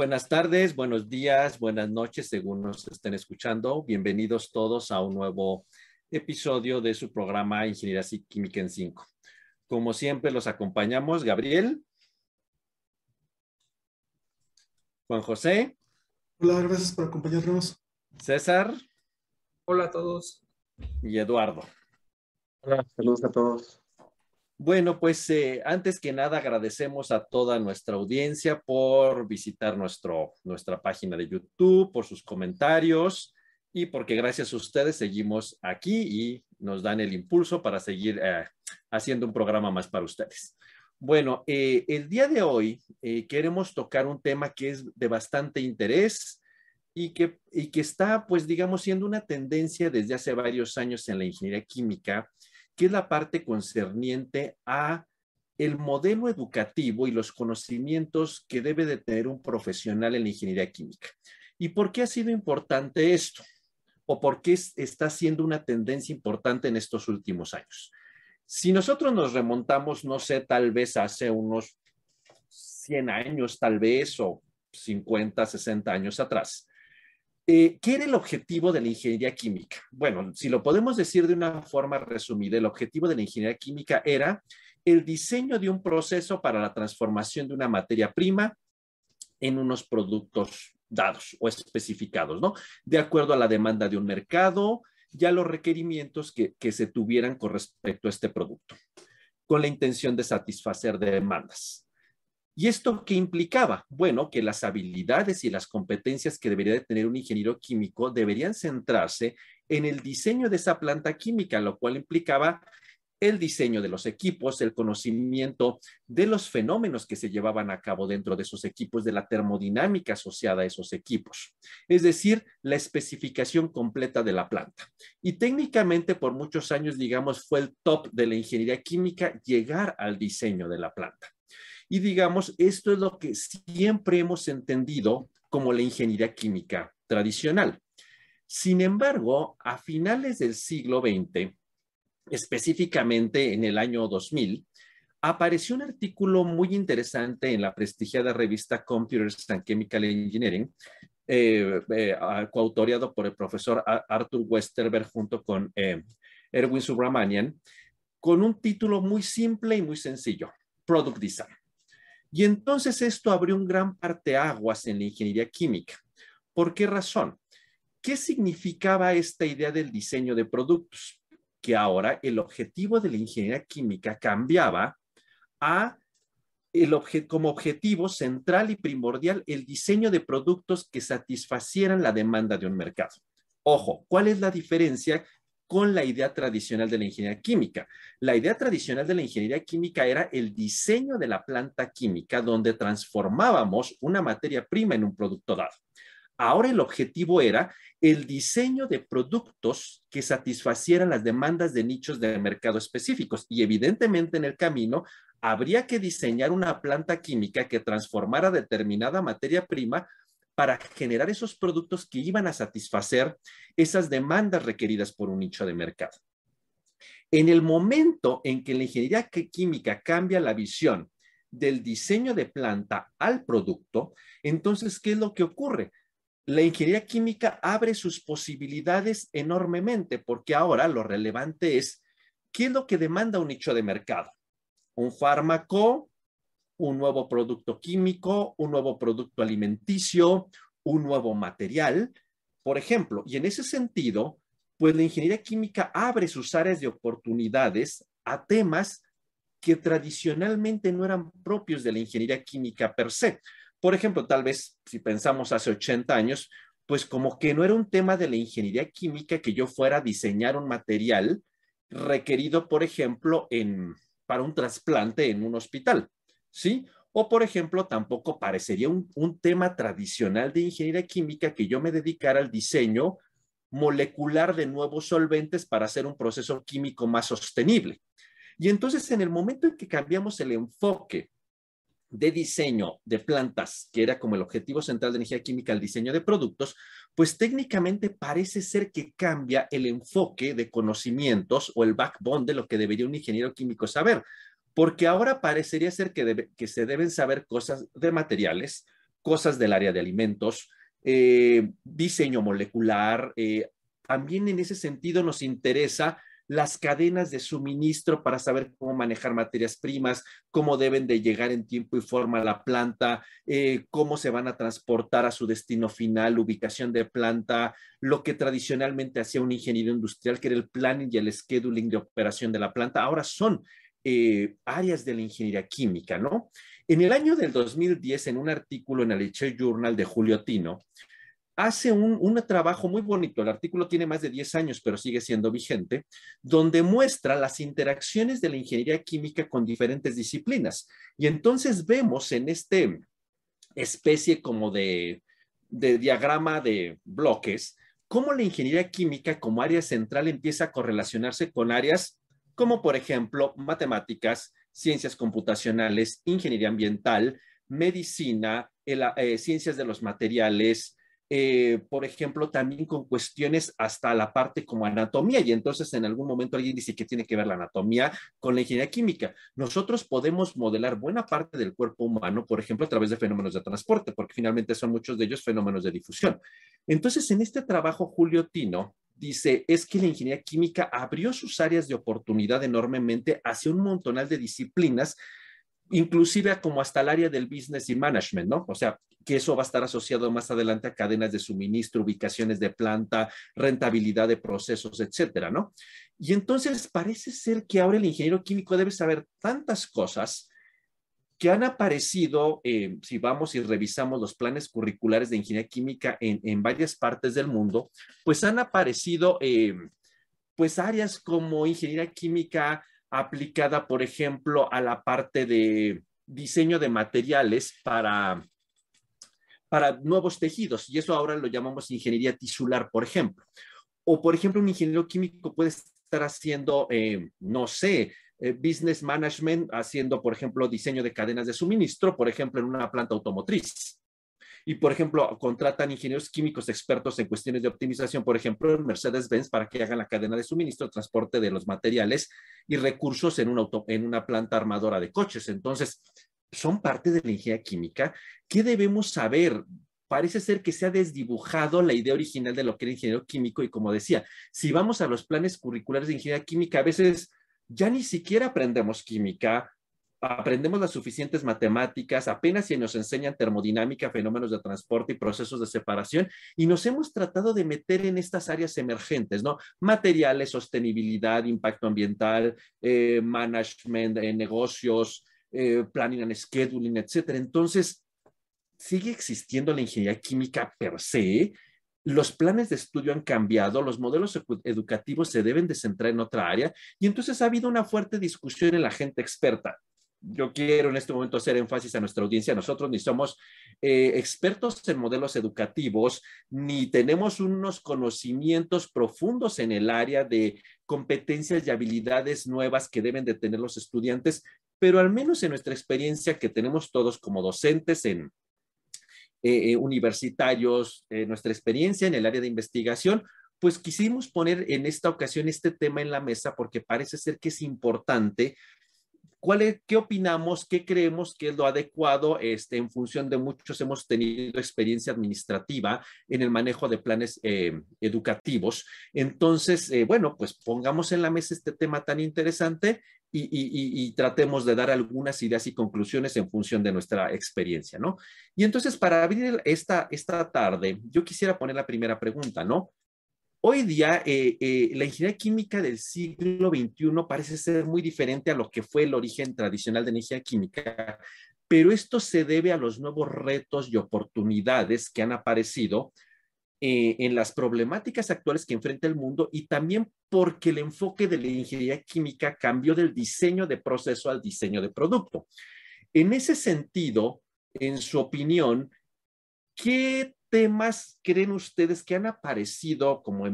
Buenas tardes, buenos días, buenas noches, según nos estén escuchando. Bienvenidos todos a un nuevo episodio de su programa Ingeniería Química en 5. Como siempre, los acompañamos Gabriel, Juan José. Hola, gracias por acompañarnos. César. Hola a todos. Y Eduardo. Hola, saludos a todos. Bueno, pues eh, antes que nada agradecemos a toda nuestra audiencia por visitar nuestro, nuestra página de YouTube, por sus comentarios y porque gracias a ustedes seguimos aquí y nos dan el impulso para seguir eh, haciendo un programa más para ustedes. Bueno, eh, el día de hoy queremos tocar un tema que es de bastante interés y que, y que está, pues, digamos, siendo una tendencia desde hace varios años en la ingeniería química que es la parte concerniente a el modelo educativo y los conocimientos que debe de tener un profesional en la ingeniería química. ¿Y por qué ha sido importante esto? ¿O por qué está siendo una tendencia importante en estos últimos años? Si nosotros nos remontamos, no sé, tal vez hace unos 100 años, tal vez, o 50, 60 años atrás, eh, ¿Qué era el objetivo de la ingeniería química? Bueno, si lo podemos decir de una forma resumida, el objetivo de la ingeniería química era el diseño de un proceso para la transformación de una materia prima en unos productos dados o especificados, ¿no? De acuerdo a la demanda de un mercado y a los requerimientos que, que se tuvieran con respecto a este producto, con la intención de satisfacer demandas. ¿Y esto qué implicaba? Bueno, que las habilidades y las competencias que debería de tener un ingeniero químico deberían centrarse en el diseño de esa planta química, lo cual implicaba el diseño de los equipos, el conocimiento de los fenómenos que se llevaban a cabo dentro de esos equipos, de la termodinámica asociada a esos equipos, es decir, la especificación completa de la planta. Y técnicamente por muchos años, digamos, fue el top de la ingeniería química llegar al diseño de la planta. Y digamos, esto es lo que siempre hemos entendido como la ingeniería química tradicional. Sin embargo, a finales del siglo XX, específicamente en el año 2000, apareció un artículo muy interesante en la prestigiada revista Computers and Chemical Engineering, eh, eh, coautoriado por el profesor Arthur Westerberg junto con eh, Erwin Subramanian, con un título muy simple y muy sencillo, Product Design. Y entonces esto abrió un gran parteaguas en la ingeniería química. ¿Por qué razón? ¿Qué significaba esta idea del diseño de productos? Que ahora el objetivo de la ingeniería química cambiaba a el como objetivo central y primordial el diseño de productos que satisfacieran la demanda de un mercado. Ojo, ¿cuál es la diferencia con la idea tradicional de la ingeniería química. La idea tradicional de la ingeniería química era el diseño de la planta química donde transformábamos una materia prima en un producto dado. Ahora el objetivo era el diseño de productos que satisfacieran las demandas de nichos de mercado específicos y evidentemente en el camino habría que diseñar una planta química que transformara determinada materia prima para generar esos productos que iban a satisfacer esas demandas requeridas por un nicho de mercado. En el momento en que la ingeniería química cambia la visión del diseño de planta al producto, entonces, ¿qué es lo que ocurre? La ingeniería química abre sus posibilidades enormemente porque ahora lo relevante es qué es lo que demanda un nicho de mercado. Un fármaco un nuevo producto químico, un nuevo producto alimenticio, un nuevo material, por ejemplo. Y en ese sentido, pues la ingeniería química abre sus áreas de oportunidades a temas que tradicionalmente no eran propios de la ingeniería química per se. Por ejemplo, tal vez si pensamos hace 80 años, pues como que no era un tema de la ingeniería química que yo fuera a diseñar un material requerido, por ejemplo, en, para un trasplante en un hospital. ¿Sí? O, por ejemplo, tampoco parecería un, tema tradicional de ingeniería química que yo me dedicara al diseño molecular de nuevos solventes para hacer un proceso químico más sostenible. Y entonces, en el momento en que cambiamos el enfoque de diseño de plantas, que era como el objetivo central de energía química, el diseño de productos, pues técnicamente parece ser que cambia el enfoque de conocimientos o el backbone de lo que debería un ingeniero químico saber porque ahora parecería ser que, se deben saber cosas de materiales, cosas del área de alimentos, eh, diseño molecular. Eh, también en ese sentido nos interesa las cadenas de suministro para saber cómo manejar materias primas, cómo deben de llegar en tiempo y forma a la planta, eh, cómo se van a transportar a su destino final, ubicación de planta, lo que tradicionalmente hacía un ingeniero industrial, que era el planning y el scheduling de operación de la planta, ahora son eh, áreas de la ingeniería química, ¿no? En el año del 2010, en un artículo en el Nature Journal de Julio Tino, hace un, trabajo muy bonito, el artículo tiene más de 10 años, pero sigue siendo vigente, donde muestra las interacciones de la ingeniería química con diferentes disciplinas. Y entonces vemos en este especie como de, de diagrama de bloques, cómo la ingeniería química como área central empieza a correlacionarse con áreas como por ejemplo matemáticas, ciencias computacionales, ingeniería ambiental, medicina, eh, ciencias de los materiales, eh, por ejemplo, también con cuestiones hasta la parte como anatomía. Y entonces en algún momento alguien dice que tiene que ver la anatomía con la ingeniería química. Nosotros podemos modelar buena parte del cuerpo humano, por ejemplo, a través de fenómenos de transporte, porque finalmente son muchos de ellos fenómenos de difusión. Entonces, en este trabajo, Julio Tino dice, es que la ingeniería química abrió sus áreas de oportunidad enormemente hacia un montonal de disciplinas inclusive como hasta el área del business y management, ¿no? O sea, que eso va a estar asociado más adelante a cadenas de suministro, ubicaciones de planta, rentabilidad de procesos, etcétera, ¿no? Y entonces parece ser que ahora el ingeniero químico debe saber tantas cosas que han aparecido, eh, si vamos y revisamos los planes curriculares de ingeniería química en, varias partes del mundo, pues han aparecido, eh, pues áreas como ingeniería química aplicada, por ejemplo, a la parte de diseño de materiales para, para nuevos tejidos. Y eso ahora lo llamamos ingeniería tisular, por ejemplo. O, por ejemplo, un ingeniero químico puede estar haciendo, eh, no sé, eh, business management, haciendo, por ejemplo, diseño de cadenas de suministro, por ejemplo, en una planta automotriz y, por ejemplo, contratan ingenieros químicos expertos en cuestiones de optimización, por ejemplo, en Mercedes-Benz, para que hagan la cadena de suministro, transporte de los materiales y recursos en, en una planta armadora de coches. Entonces, son parte de la ingeniería química. ¿Qué debemos saber? Parece ser que se ha desdibujado la idea original de lo que era ingeniero químico y como decía, si vamos a los planes curriculares de ingeniería química, a veces ya ni siquiera aprendemos química, aprendemos las suficientes matemáticas, apenas si nos enseñan termodinámica, fenómenos de transporte y procesos de separación, y nos hemos tratado de meter en estas áreas emergentes, ¿no? Materiales, sostenibilidad, impacto ambiental, eh, management, de negocios, eh, planning and scheduling, etcétera. Entonces, sigue existiendo la ingeniería química per se, los planes de estudio han cambiado, los modelos educativos se deben de centrar en otra área y entonces ha habido una fuerte discusión en la gente experta yo quiero en este momento hacer énfasis a nuestra audiencia. Nosotros ni somos eh, expertos en modelos educativos, ni tenemos unos conocimientos profundos en el área de competencias y habilidades nuevas que deben de tener los estudiantes, pero al menos en nuestra experiencia que tenemos todos como docentes en eh, eh, universitarios, nuestra experiencia en el área de investigación, pues quisimos poner en esta ocasión este tema en la mesa porque parece ser que es importante ¿Cuál ¿Qué opinamos? ¿Qué creemos que es lo adecuado? Este, en función de muchos hemos tenido experiencia administrativa en el manejo de planes eh, educativos. Entonces, eh, bueno, pues pongamos en la mesa este tema tan interesante y, tratemos de dar algunas ideas y conclusiones en función de nuestra experiencia, ¿no? Y entonces, para abrir esta, esta tarde, yo quisiera poner la primera pregunta, ¿no? Hoy día, eh, eh, la ingeniería química del siglo XXI parece ser muy diferente a lo que fue el origen tradicional de ingeniería química, pero esto se debe a los nuevos retos y oportunidades que han aparecido eh, en las problemáticas actuales que enfrenta el mundo y también porque el enfoque de la ingeniería química cambió del diseño de proceso al diseño de producto. En ese sentido, en su opinión, ¿qué temas creen ustedes que han aparecido como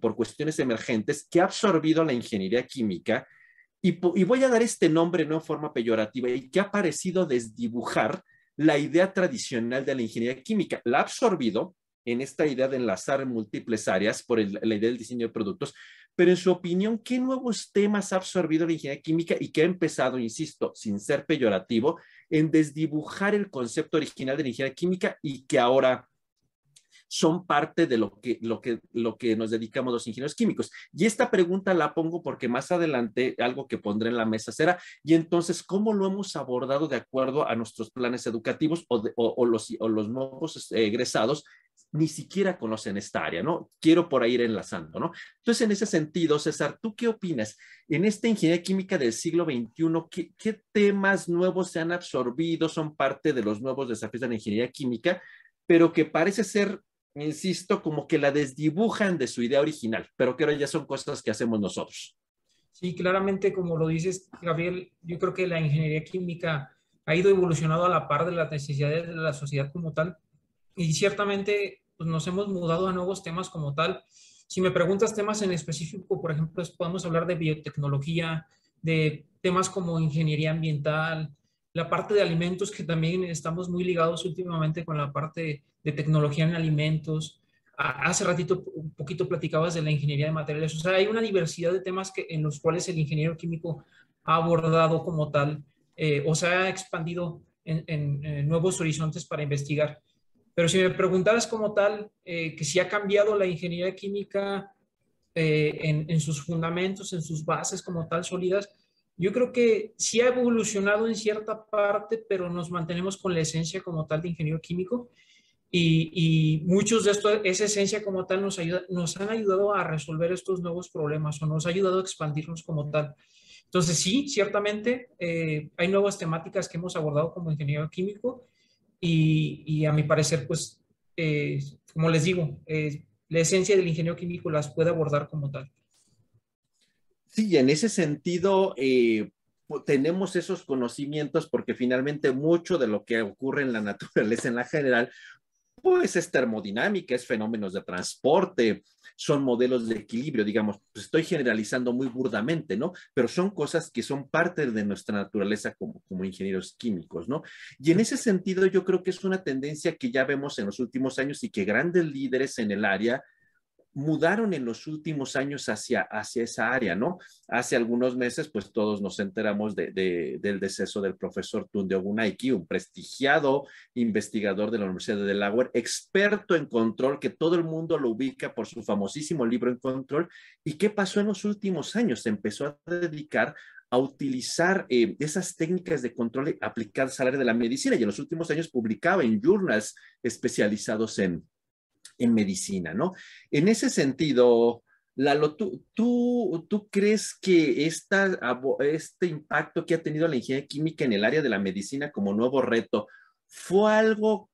por cuestiones emergentes que ha absorbido la ingeniería química? Y, voy a dar este nombre no en forma peyorativa y que ha parecido desdibujar la idea tradicional de la ingeniería química. La ha absorbido en esta idea de enlazar múltiples áreas por la idea del diseño de productos, pero en su opinión, ¿qué nuevos temas ha absorbido la ingeniería química y que ha empezado, insisto, sin ser peyorativo, en desdibujar el concepto original de la ingeniería química y que ahora son parte de lo que, lo, que, lo que nos dedicamos los ingenieros químicos. Y esta pregunta la pongo porque más adelante algo que pondré en la mesa será, y entonces, ¿cómo lo hemos abordado de acuerdo a nuestros planes educativos o, o, los, o los nuevos este, egresados ni siquiera conocen esta área, ¿no? Quiero por ahí ir enlazando, ¿no? Entonces, en ese sentido, César, ¿tú qué opinas? En esta ingeniería química del siglo XXI, ¿qué, ¿qué, temas nuevos se han absorbido, son parte de los nuevos desafíos de la ingeniería química, pero que parece ser insisto, como que la desdibujan de su idea original, pero que ahora ya son cosas que hacemos nosotros. Sí, claramente, como lo dices, Gabriel, yo creo que la ingeniería química ha ido evolucionando a la par de las necesidades de la sociedad como tal, y ciertamente pues, nos hemos mudado a nuevos temas como tal. Si me preguntas temas en específico, por ejemplo, podemos hablar de biotecnología, de temas como ingeniería ambiental, la parte de alimentos, que también estamos muy ligados últimamente con la parte de tecnología en alimentos. Hace ratito un poquito platicabas de la ingeniería de materiales. O sea, hay una diversidad de temas que, en los cuales el ingeniero químico ha abordado como tal eh, o se ha expandido en, nuevos horizontes para investigar. Pero si me preguntaras como tal, eh, que si ha cambiado la ingeniería química eh, en, sus fundamentos, en sus bases como tal sólidas, yo creo que sí ha evolucionado en cierta parte, pero nos mantenemos con la esencia como tal de ingeniero químico. Y, muchos de estos, esa esencia como tal nos, ayuda, nos han ayudado a resolver estos nuevos problemas o nos ha ayudado a expandirnos como tal. Entonces sí, ciertamente eh, hay nuevas temáticas que hemos abordado como ingeniero químico y, a mi parecer, pues, eh, como les digo, la esencia del ingeniero químico las puede abordar como tal. Sí, en ese sentido, eh, tenemos esos conocimientos porque finalmente mucho de lo que ocurre en la naturaleza en la general, pues es termodinámica, es fenómenos de transporte, son modelos de equilibrio, digamos, pues estoy generalizando muy burdamente, ¿no? Pero son cosas que son parte de nuestra naturaleza como, como ingenieros químicos, ¿no? Y en ese sentido yo creo que es una tendencia que ya vemos en los últimos años y que grandes líderes en el área mudaron en los últimos años hacia, hacia esa área, ¿no? Hace algunos meses, pues todos nos enteramos de, del deceso del profesor Tunde Ogunaiki, un prestigiado investigador de la Universidad de Delaware, experto en control, que todo el mundo lo ubica por su famosísimo libro en control. ¿Y qué pasó en los últimos años? Se empezó a dedicar a utilizar eh, esas técnicas de control aplicadas al área de la medicina y en los últimos años publicaba en journals especializados en, en medicina, ¿no? En ese sentido, Lalo, ¿tú, tú, tú crees que esta, este impacto que ha tenido la ingeniería química en el área de la medicina como nuevo reto fue algo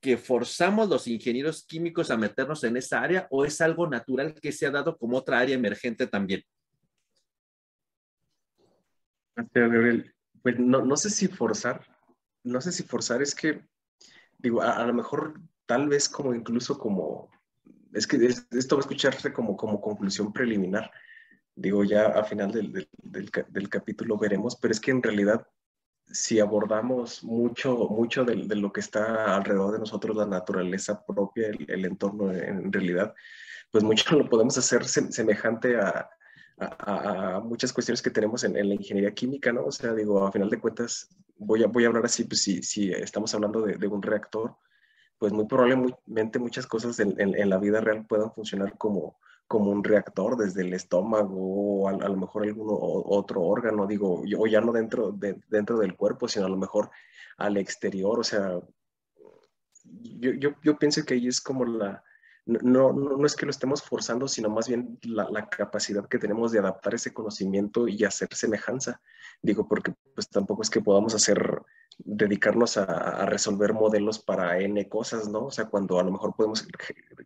que forzamos los ingenieros químicos a meternos en esa área o es algo natural que se ha dado como otra área emergente también? Pues no, no sé si forzar, no sé si forzar es que, digo, a lo mejor tal vez como incluso como, es que esto va a escucharse como, como conclusión preliminar, digo ya a final del, del, capítulo veremos, pero es que en realidad si abordamos mucho, mucho de, lo que está alrededor de nosotros, la naturaleza propia, el, entorno en realidad, pues mucho lo podemos hacer semejante a, a, muchas cuestiones que tenemos en, la ingeniería química, ¿no? O sea, digo, a final de cuentas, voy a, voy a hablar así, pues si, si estamos hablando de un reactor, pues muy probablemente muchas cosas en, en, la vida real puedan funcionar como, como un reactor desde el estómago o a, lo mejor algún otro órgano, digo, o ya no dentro, de, dentro del cuerpo, sino a lo mejor al exterior, o sea, yo, yo, yo pienso que ahí es como la, no, no, no, es que lo estemos forzando, sino más bien la, la, capacidad que tenemos de adaptar ese conocimiento y hacer semejanza. Digo, porque pues tampoco es que podamos hacer dedicarnos a, resolver modelos para N cosas, ¿no? O sea, cuando a lo mejor podemos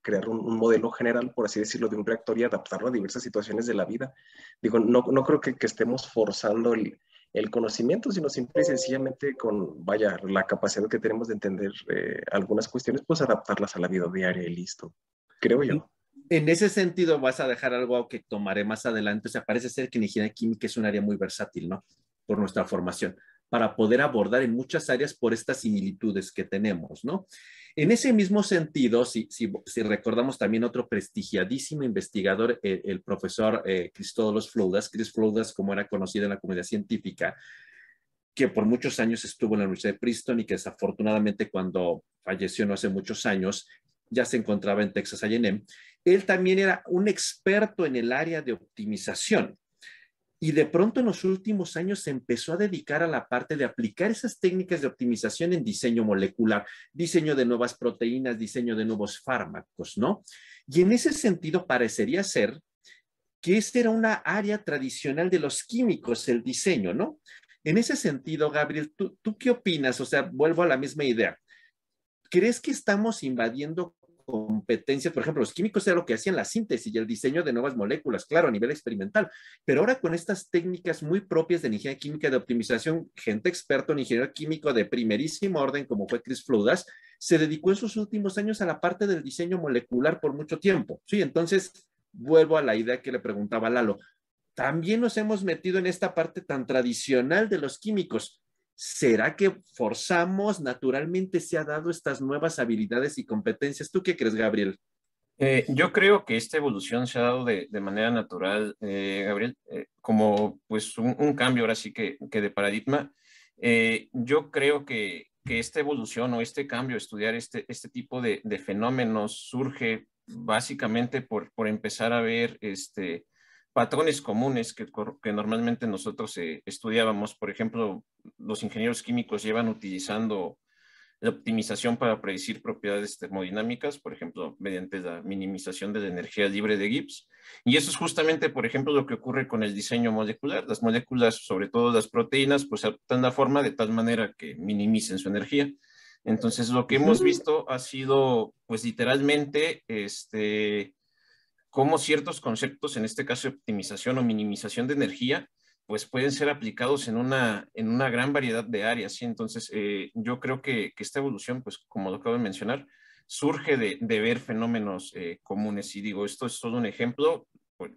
crear un, modelo general, por así decirlo, de un reactor y adaptarlo a diversas situaciones de la vida. Digo, no, no creo que, estemos forzando el, el, conocimiento, sino simple y sencillamente con, vaya, la capacidad que tenemos de entender eh, algunas cuestiones, pues adaptarlas a la vida diaria y listo, creo yo. En ese sentido, vas a dejar algo que tomaré más adelante. O sea, parece ser que la ingeniería química es un área muy versátil, ¿no? Por nuestra formación para poder abordar en muchas áreas por estas similitudes que tenemos, ¿no? En ese mismo sentido, si, recordamos también otro prestigiadísimo investigador, el, el profesor eh, Cristódolos Flaudas, Chris Flaudas, como era conocido en la comunidad científica, que por muchos años estuvo en la Universidad de Princeton y que desafortunadamente cuando falleció no hace muchos años, ya se encontraba en Texas A&M. Él también era un experto en el área de optimización. Y de pronto en los últimos años se empezó a dedicar a la parte de aplicar esas técnicas de optimización en diseño molecular, diseño de nuevas proteínas, diseño de nuevos fármacos, ¿no? Y en ese sentido parecería ser que esta era una área tradicional de los químicos, el diseño, ¿no? En ese sentido, Gabriel, ¿tú, ¿tú, qué opinas? O sea, vuelvo a la misma idea. ¿Crees que estamos invadiendo competencias, por ejemplo, los químicos era lo que hacían la síntesis y el diseño de nuevas moléculas, claro, a nivel experimental, pero ahora con estas técnicas muy propias de ingeniería química de optimización, gente experta en ingeniero químico de primerísimo orden, como fue Chris Fludas, se dedicó en sus últimos años a la parte del diseño molecular por mucho tiempo. Sí, entonces vuelvo a la idea que le preguntaba Lalo. También nos hemos metido en esta parte tan tradicional de los químicos. ¿Será que forzamos naturalmente se ha dado estas nuevas habilidades y competencias? ¿Tú qué crees, Gabriel? Eh, yo creo que esta evolución se ha dado de, manera natural, eh, Gabriel, eh, como pues un, un, cambio ahora sí que, que de paradigma. Yo creo que, que, esta evolución o este cambio, estudiar este, este tipo de, de fenómenos surge básicamente por, por empezar a ver este, patrones comunes que, que normalmente nosotros eh, estudiábamos. Por ejemplo, los ingenieros químicos llevan utilizando la optimización para predecir propiedades termodinámicas, por ejemplo, mediante la minimización de la energía libre de Gibbs. Y eso es justamente, por ejemplo, lo que ocurre con el diseño molecular. Las moléculas, sobre todo las proteínas, pues adaptan la forma de tal manera que minimicen su energía. Entonces, lo que hemos visto ha sido, pues literalmente, este, cómo ciertos conceptos, en este caso de optimización o minimización de energía, pues pueden ser aplicados en una, en una gran variedad de áreas. ¿sí? Entonces, eh, yo creo que, que, esta evolución, pues como lo acabo de mencionar, surge de, de ver fenómenos eh, comunes. Y digo, esto es solo un ejemplo.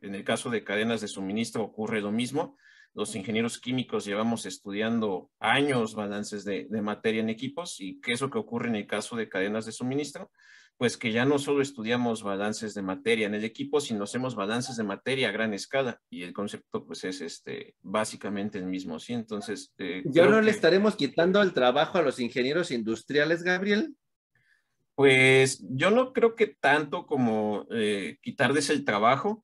En el caso de cadenas de suministro ocurre lo mismo. Los ingenieros químicos llevamos estudiando años balances de, de materia en equipos y qué es lo que ocurre en el caso de cadenas de suministro pues que ya no solo estudiamos balances de materia en el equipo, sino hacemos balances de materia a gran escala y el concepto pues es este básicamente el mismo, ¿sí? Entonces... Eh, ¿Ya no que... le estaremos quitando el trabajo a los ingenieros industriales, Gabriel? Pues yo no creo que tanto como eh, quitarles el trabajo,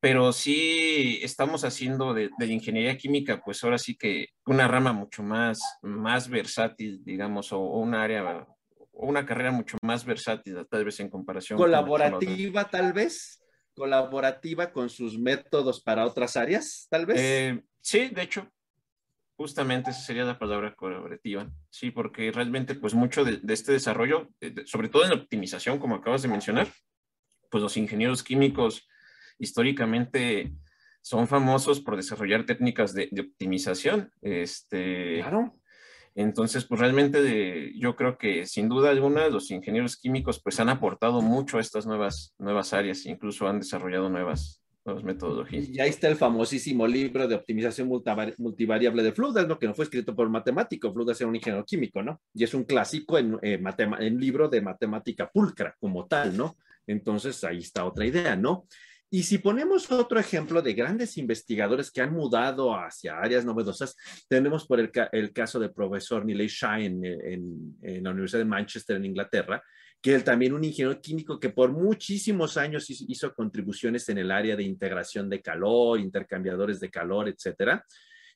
pero sí estamos haciendo de, de, ingeniería química, pues ahora sí que una rama mucho más, más versátil, digamos, o, o un área una carrera mucho más versátil, tal vez en comparación. Colaborativa, tal vez. Colaborativa con sus métodos para otras áreas, tal vez. Eh, sí, de hecho, justamente esa sería la palabra colaborativa. Sí, porque realmente, pues mucho de, de este desarrollo, de, sobre todo en la optimización, como acabas de mencionar, pues los ingenieros químicos históricamente son famosos por desarrollar técnicas de, de optimización. Este, claro entonces, pues realmente yo creo que sin duda alguna los ingenieros químicos pues han aportado mucho a estas nuevas, nuevas áreas, incluso han desarrollado nuevas, nuevas metodologías. Y ahí está el famosísimo libro de optimización multivariable de Fludas, ¿no? que no fue escrito por un matemático, Fludas era un ingeniero químico, ¿no? Y es un clásico en, eh, en libro de matemática pulcra como tal, ¿no? Entonces, ahí está otra idea, ¿no? Y si ponemos otro ejemplo de grandes investigadores que han mudado hacia áreas novedosas, tenemos por el, el caso del profesor Shah en, en, en, la Universidad de Manchester, en Inglaterra, que él también un ingeniero químico que por muchísimos años hizo, hizo contribuciones en el área de integración de calor, intercambiadores de calor, etcétera.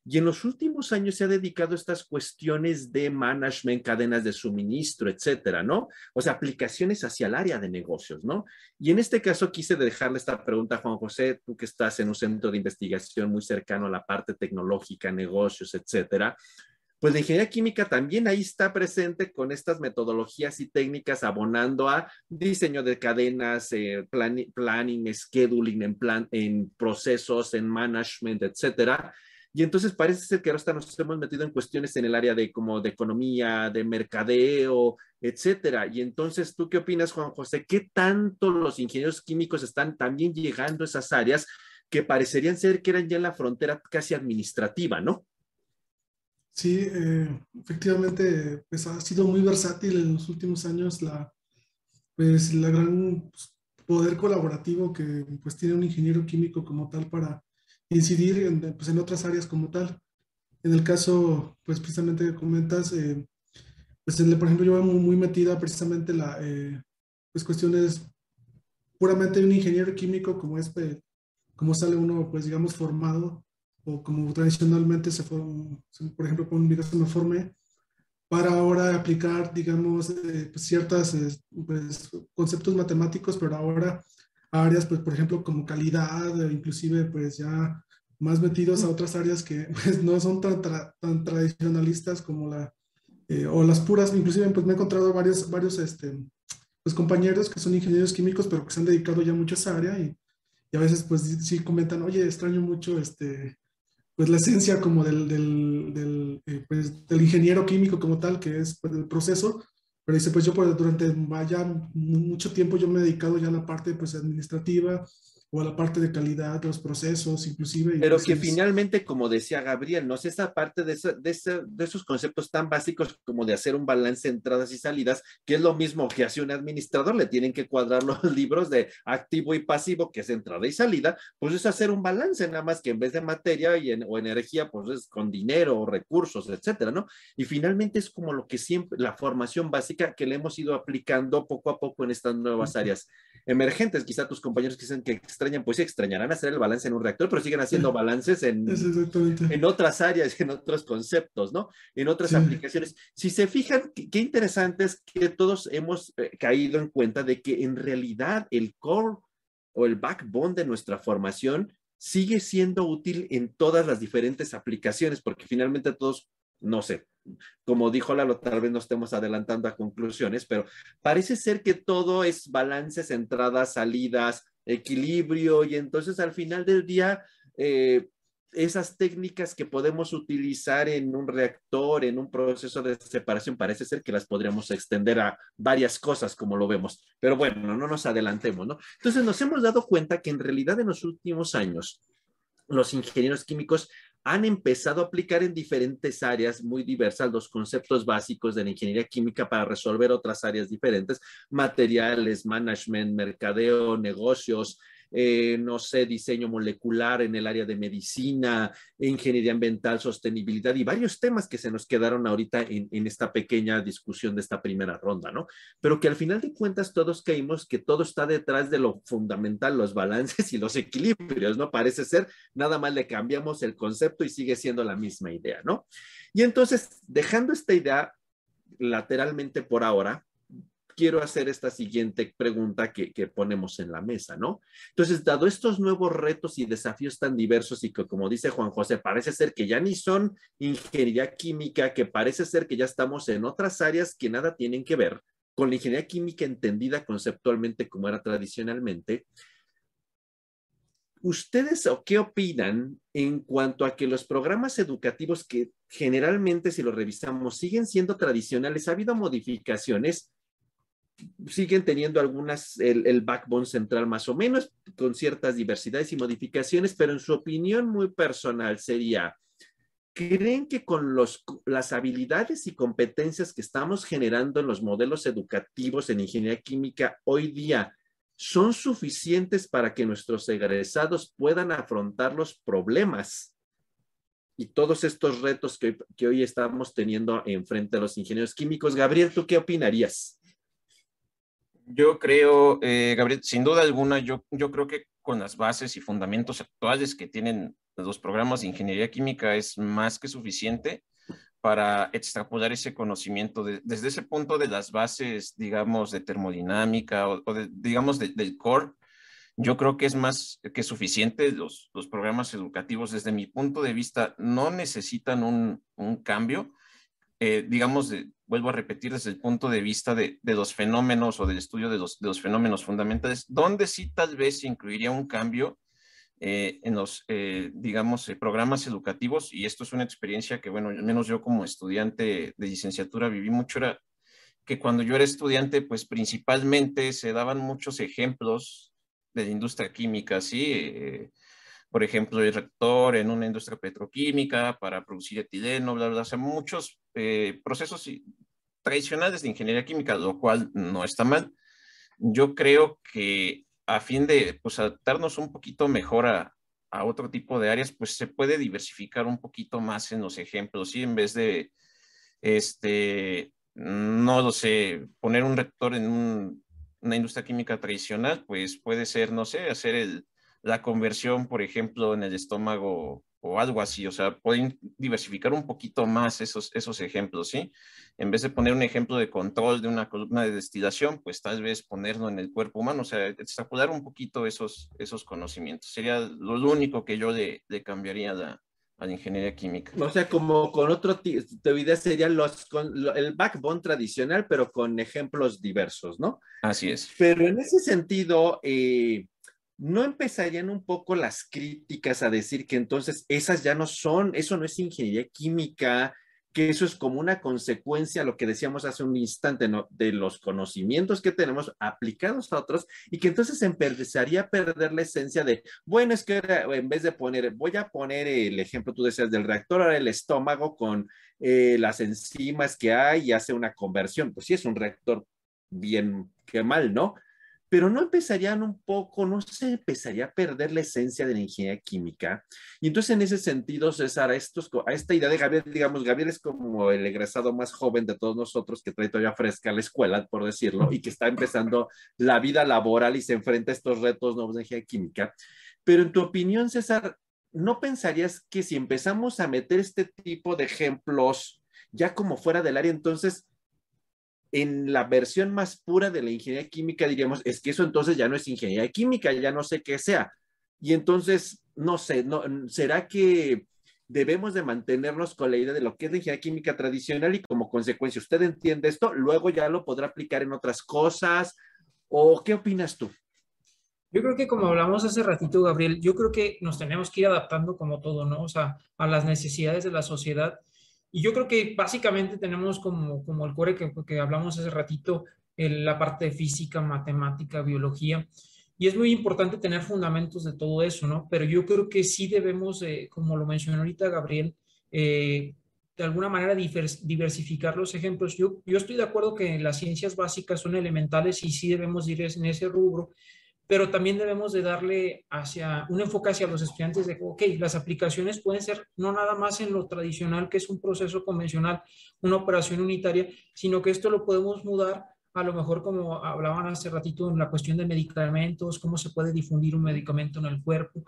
Y en los últimos años se ha dedicado a estas cuestiones de management, cadenas de suministro, etcétera, ¿no? O sea, aplicaciones hacia el área de negocios, ¿no? Y en este caso quise dejarle esta pregunta a Juan José, tú que estás en un centro de investigación muy cercano a la parte tecnológica, negocios, etcétera. Pues la ingeniería química también ahí está presente con estas metodologías y técnicas abonando a diseño de cadenas, eh, plan, planning, scheduling en, plan, en procesos, en management, etcétera y entonces parece ser que ahora nos hemos metido en cuestiones en el área de como de economía, de mercadeo, etcétera. Y entonces, ¿tú qué opinas, Juan José? ¿Qué tanto los ingenieros químicos están también llegando a esas áreas que parecerían ser que eran ya en la frontera casi administrativa, ¿no? Sí, eh, efectivamente, pues ha sido muy versátil en los últimos años la, pues, la gran pues, poder colaborativo que pues tiene un ingeniero químico como tal para incidir en, pues, en otras áreas como tal. en el caso, pues precisamente que comentas, eh, pues por ejemplo yo veo muy, metida precisamente la, eh, pues cuestiones puramente de un ingeniero químico como es, pues, como sale uno, pues digamos, formado o como tradicionalmente se fue, por ejemplo, con un me formé, para ahora aplicar, digamos, eh, pues ciertos pues, conceptos matemáticos, pero ahora áreas, pues, por ejemplo, como calidad, inclusive, pues ya más metidos a otras áreas que pues, no son tan, tan tradicionalistas como la, eh, o las puras, inclusive, pues me he encontrado varios, varios, este, pues compañeros que son ingenieros químicos, pero que se han dedicado ya mucho a esa área y, y a veces, pues sí comentan, oye, extraño mucho, este, pues la esencia como del, del, del, eh, pues, del ingeniero químico como tal, que es pues, el proceso, pero dice, pues yo durante vaya mucho tiempo yo me he dedicado ya a la parte pues administrativa, o a la parte de calidad, los procesos, inclusive. Pero que finalmente, como decía Gabriel, no esa parte de, de, de, esos conceptos tan básicos como de hacer un balance de entradas y salidas, que es lo mismo que hace un administrador, le tienen que cuadrar los libros de activo y pasivo, que es entrada y salida, pues es hacer un balance, nada más que en vez de materia y o energía, pues es con dinero o recursos, etcétera, ¿no? Y finalmente es como lo que siempre, la formación básica que le hemos ido aplicando poco a poco en estas nuevas áreas emergentes. Quizá tus compañeros que dicen que extrañan, pues extrañarán hacer el balance en un reactor, pero siguen haciendo balances en, en otras áreas, en otros conceptos, ¿no? En otras aplicaciones. Si se fijan, qué interesante es que todos hemos eh, caído en cuenta de que en realidad el core o el backbone de nuestra formación sigue siendo útil en todas las diferentes aplicaciones, porque finalmente todos no sé, como dijo Lalo, tal vez nos estemos adelantando a conclusiones, pero parece ser que todo es balances, entradas, salidas, equilibrio, y entonces al final del día, eh, esas técnicas que podemos utilizar en un reactor, en un proceso de separación, parece ser que las podríamos extender a varias cosas como lo vemos. Pero bueno, no nos adelantemos, ¿no? Entonces nos hemos dado cuenta que en realidad en los últimos años, los ingenieros químicos han empezado a aplicar en diferentes áreas muy diversas los conceptos básicos de la ingeniería química para resolver otras áreas diferentes, materiales, management, mercadeo, negocios, eh, no sé, diseño molecular en el área de medicina, ingeniería ambiental, sostenibilidad y varios temas que se nos quedaron ahorita en, en, esta pequeña discusión de esta primera ronda, ¿no? Pero que al final de cuentas todos caímos que todo está detrás de lo fundamental, los balances y los equilibrios, ¿no? Parece ser, nada más le cambiamos el concepto y sigue siendo la misma idea, ¿no? Y entonces, dejando esta idea lateralmente por ahora, quiero hacer esta siguiente pregunta que, ponemos en la mesa, ¿no? Entonces, dado estos nuevos retos y desafíos tan diversos y que, como dice Juan José, parece ser que ya ni son ingeniería química, que parece ser que ya estamos en otras áreas que nada tienen que ver con la ingeniería química entendida conceptualmente como era tradicionalmente, ¿Ustedes o qué opinan en cuanto a que los programas educativos que generalmente, si los revisamos, siguen siendo tradicionales? ¿Ha habido modificaciones? Siguen teniendo algunas, el, backbone central más o menos, con ciertas diversidades y modificaciones, pero en su opinión muy personal sería, ¿creen que con los, las habilidades y competencias que estamos generando en los modelos educativos en ingeniería química hoy día son suficientes para que nuestros egresados puedan afrontar los problemas y todos estos retos que, que hoy estamos teniendo enfrente a los ingenieros químicos? Gabriel, ¿tú qué opinarías? Yo creo, eh, Gabriel, sin duda alguna, yo, yo creo que con las bases y fundamentos actuales que tienen los programas de ingeniería química es más que suficiente para extrapolar ese conocimiento desde ese punto de las bases, digamos, de termodinámica o, digamos, del core. Yo creo que es más que suficiente. Los, los programas educativos, desde mi punto de vista, no necesitan un, un cambio eh, digamos, vuelvo a repetir desde el punto de vista de, los fenómenos o del estudio de los, fenómenos fundamentales, donde sí tal vez incluiría un cambio eh, en los, eh, digamos, programas educativos, y esto es una experiencia que, bueno, al menos yo como estudiante de licenciatura viví mucho, era que cuando yo era estudiante, pues principalmente se daban muchos ejemplos de la industria química, ¿sí? por ejemplo, el reactor en una industria petroquímica para producir etileno, bla, bla, o muchos eh, procesos tradicionales de ingeniería química, lo cual no está mal. Yo creo que a fin de pues, adaptarnos un poquito mejor a, a otro tipo de áreas, pues se puede diversificar un poquito más en los ejemplos, ¿sí? En vez de, este, no lo sé, poner un reactor en una industria química tradicional, pues puede ser, no sé, hacer la conversión, por ejemplo, en el estómago o algo así. O sea, pueden diversificar un poquito más esos, esos ejemplos, ¿sí? En vez de poner un ejemplo de control de una columna de destilación, pues tal vez ponerlo en el cuerpo humano, o sea, extrapolar un poquito esos, esos conocimientos. Sería lo único que yo le, cambiaría a la, a la, ingeniería química. O sea, como con otro, tu idea sería los, con, el backbone tradicional, pero con ejemplos diversos, ¿no? Así es. Pero en ese sentido, eh, ¿no empezarían un poco las críticas a decir que entonces esas ya no son, eso no es ingeniería química, que eso es como una consecuencia, lo que decíamos hace un instante, ¿no? de los conocimientos que tenemos aplicados a otros y que entonces empezaría a perder la esencia de, bueno, es que en vez de poner, voy a poner el ejemplo, tú decías, del reactor, ahora el estómago con eh, las enzimas que hay y hace una conversión. Pues sí, es un reactor bien que mal, ¿no? Pero no empezarían un poco, no se empezaría a perder la esencia de la ingeniería química. Y entonces en ese sentido, César, a, esta idea de Gabriel, digamos, Gabriel es como el egresado más joven de todos nosotros que trae todavía fresca la escuela, por decirlo, y que está empezando la vida laboral y se enfrenta a estos retos nuevos de ingeniería química. Pero en tu opinión, César, ¿no pensarías que si empezamos a meter este tipo de ejemplos ya como fuera del área, entonces en la versión más pura de la ingeniería química diríamos, es que eso entonces ya no es ingeniería química, ya no sé qué sea. Y entonces, no sé, no, ¿será que debemos de mantenernos con la idea de lo que es la ingeniería química tradicional y como consecuencia usted entiende esto, luego ya lo podrá aplicar en otras cosas? ¿O qué opinas tú? Yo creo que como hablamos hace ratito, Gabriel, yo creo que nos tenemos que ir adaptando como todo, ¿no? O sea, a las necesidades de la sociedad y yo creo que básicamente tenemos como, como el core que, que hablamos hace ratito, la parte de física, matemática, biología. Y es muy importante tener fundamentos de todo eso, ¿no? Pero yo creo que sí debemos, como lo mencionó ahorita Gabriel, eh, de alguna manera diversificar los ejemplos. Yo, yo estoy de acuerdo que las ciencias básicas son elementales y sí debemos ir en ese rubro, pero también debemos de darle hacia un enfoque hacia los estudiantes de, ok, las aplicaciones pueden ser no nada más en lo tradicional, que es un proceso convencional, una operación unitaria, sino que esto lo podemos mudar a lo mejor como hablaban hace ratito en la cuestión de medicamentos, cómo se puede difundir un medicamento en el cuerpo.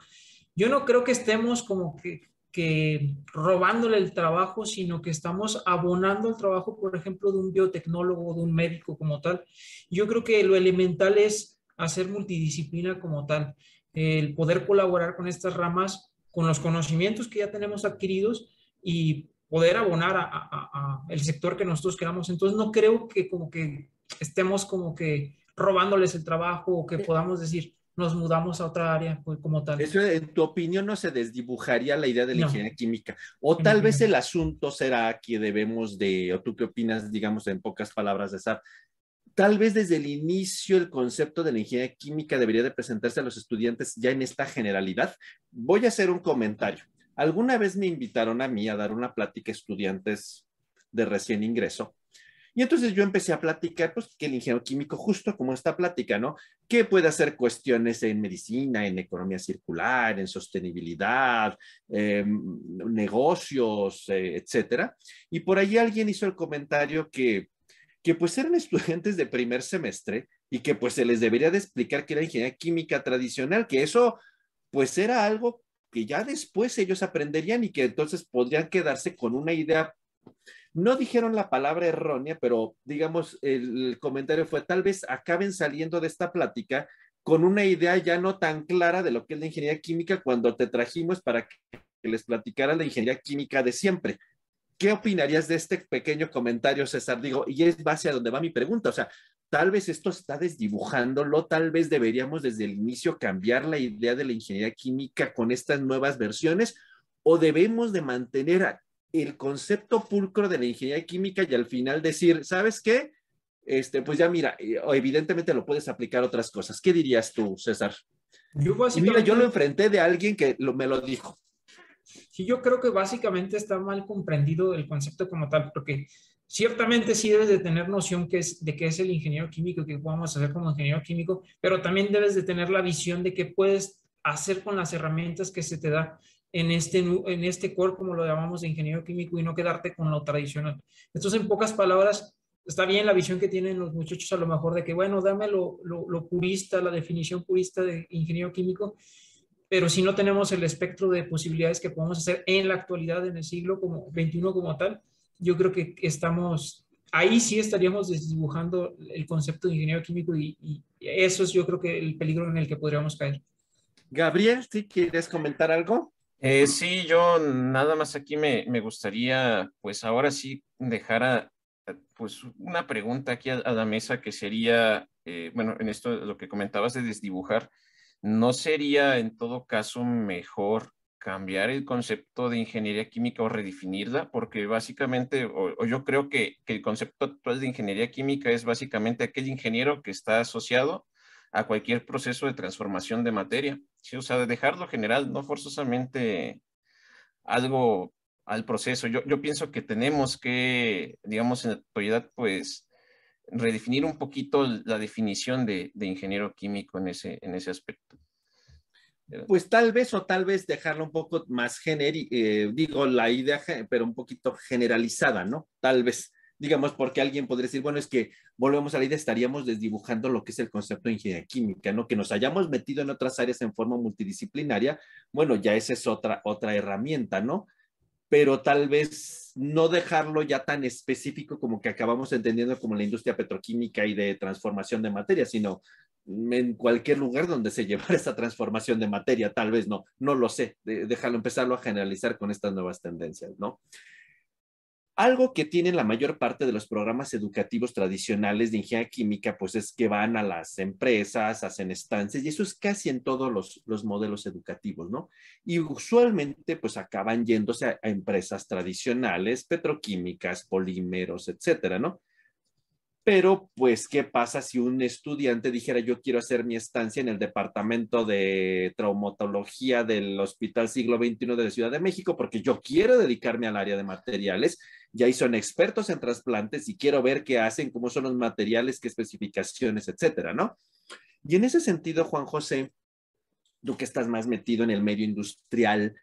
Yo no creo que estemos como que, que robándole el trabajo, sino que estamos abonando el trabajo, por ejemplo, de un biotecnólogo, de un médico como tal. Yo creo que lo elemental es hacer multidisciplina como tal, el poder colaborar con estas ramas, con los conocimientos que ya tenemos adquiridos y poder abonar a, el sector que nosotros queramos. Entonces no creo que como que estemos como que robándoles el trabajo o que podamos decir, nos mudamos a otra área pues, como tal. Eso, en tu opinión, no se desdibujaría la idea de la ingeniería química. O tal vez el asunto será que debemos de, o tú qué opinas, digamos en pocas palabras, de esa Tal vez desde el inicio el concepto de la ingeniería química debería de presentarse a los estudiantes ya en esta generalidad. Voy a hacer un comentario. Alguna vez me invitaron a mí a dar una plática a estudiantes de recién ingreso. Y entonces yo empecé a platicar, pues, que el ingeniero químico, justo como esta plática, ¿no? Que puede hacer cuestiones en medicina, en economía circular, en sostenibilidad, em, negocios, eh, etcétera. Y por ahí alguien hizo el comentario que que pues eran estudiantes de primer semestre y que pues se les debería de explicar que era ingeniería química tradicional, que eso pues era algo que ya después ellos aprenderían y que entonces podrían quedarse con una idea. No dijeron la palabra errónea, pero digamos, el, comentario fue tal vez acaben saliendo de esta plática con una idea ya no tan clara de lo que es la ingeniería química cuando te trajimos para que les platicara la ingeniería química de siempre. ¿Qué opinarías de este pequeño comentario, César? Digo, y es base a donde va mi pregunta. O sea, tal vez esto está desdibujándolo, tal vez deberíamos desde el inicio cambiar la idea de la ingeniería química con estas nuevas versiones, o debemos de mantener el concepto pulcro de la ingeniería química y al final decir, ¿sabes qué? Este, pues ya mira, eh, evidentemente lo puedes aplicar a otras cosas. ¿Qué dirías tú, César? Yo mira, yo lo enfrenté de alguien que me lo dijo. Sí, yo creo que básicamente está mal comprendido el concepto como tal, porque ciertamente sí debes de tener noción que es, de qué es el ingeniero químico, que podemos hacer como ingeniero químico, pero también debes de tener la visión de que puedes hacer con las herramientas que se te da en este, en este core, como lo llamamos de ingeniero químico, y no quedarte con lo tradicional. Entonces, en pocas palabras, está bien la visión que tienen los muchachos a lo mejor de que, bueno, dame lo, lo, purista, la definición purista de ingeniero químico, pero si no tenemos el espectro de posibilidades que podemos hacer en la actualidad, en el siglo como 21 como tal, yo creo que estamos, ahí sí estaríamos desdibujando el concepto de ingeniero químico y, y eso es yo creo que el peligro en el que podríamos caer. Gabriel, ¿sí quieres comentar algo? Eh, sí, yo nada más aquí me, me, gustaría, pues ahora sí, dejar a, pues una pregunta aquí a, la mesa que sería, eh, bueno, en esto lo que comentabas de desdibujar, ¿no sería en todo caso mejor cambiar el concepto de ingeniería química o redefinirla? Porque básicamente, o, yo creo que, que, el concepto actual de ingeniería química es básicamente aquel ingeniero que está asociado a cualquier proceso de transformación de materia. ¿sí? O sea, de dejarlo general, no forzosamente algo al proceso. Yo, yo pienso que tenemos que, digamos, en la actualidad, pues, redefinir un poquito la definición de, ingeniero químico en ese, en ese aspecto. Pues tal vez o tal vez dejarlo un poco más genérico, eh, digo la idea, pero un poquito generalizada, ¿no? Tal vez digamos, porque alguien podría decir, bueno, es que volvemos a la idea, estaríamos desdibujando lo que es el concepto de ingeniería química, ¿no? Que nos hayamos metido en otras áreas en forma multidisciplinaria, bueno, ya esa es otra, otra herramienta, ¿no? Pero tal vez no dejarlo ya tan específico como que acabamos entendiendo como la industria petroquímica y de transformación de materia, sino en cualquier lugar donde se llevara esa transformación de materia, tal vez no, no lo sé, déjalo empezarlo a generalizar con estas nuevas tendencias, ¿no? Algo que tienen la mayor parte de los programas educativos tradicionales de ingeniería química, pues es que van a las empresas, hacen estancias, y eso es casi en todos los, los modelos educativos, ¿no? Y usualmente, pues acaban yéndose a, a empresas tradicionales, petroquímicas, polímeros, etcétera, ¿no? Pero, pues, ¿qué pasa si un estudiante dijera, yo quiero hacer mi estancia en el departamento de traumatología del Hospital Siglo XXI de la Ciudad de México, porque yo quiero dedicarme al área de materiales, y ahí son expertos en trasplantes y quiero ver qué hacen, cómo son los materiales, qué especificaciones, etcétera, ¿no? Y en ese sentido, Juan José, tú que estás más metido en el medio industrial,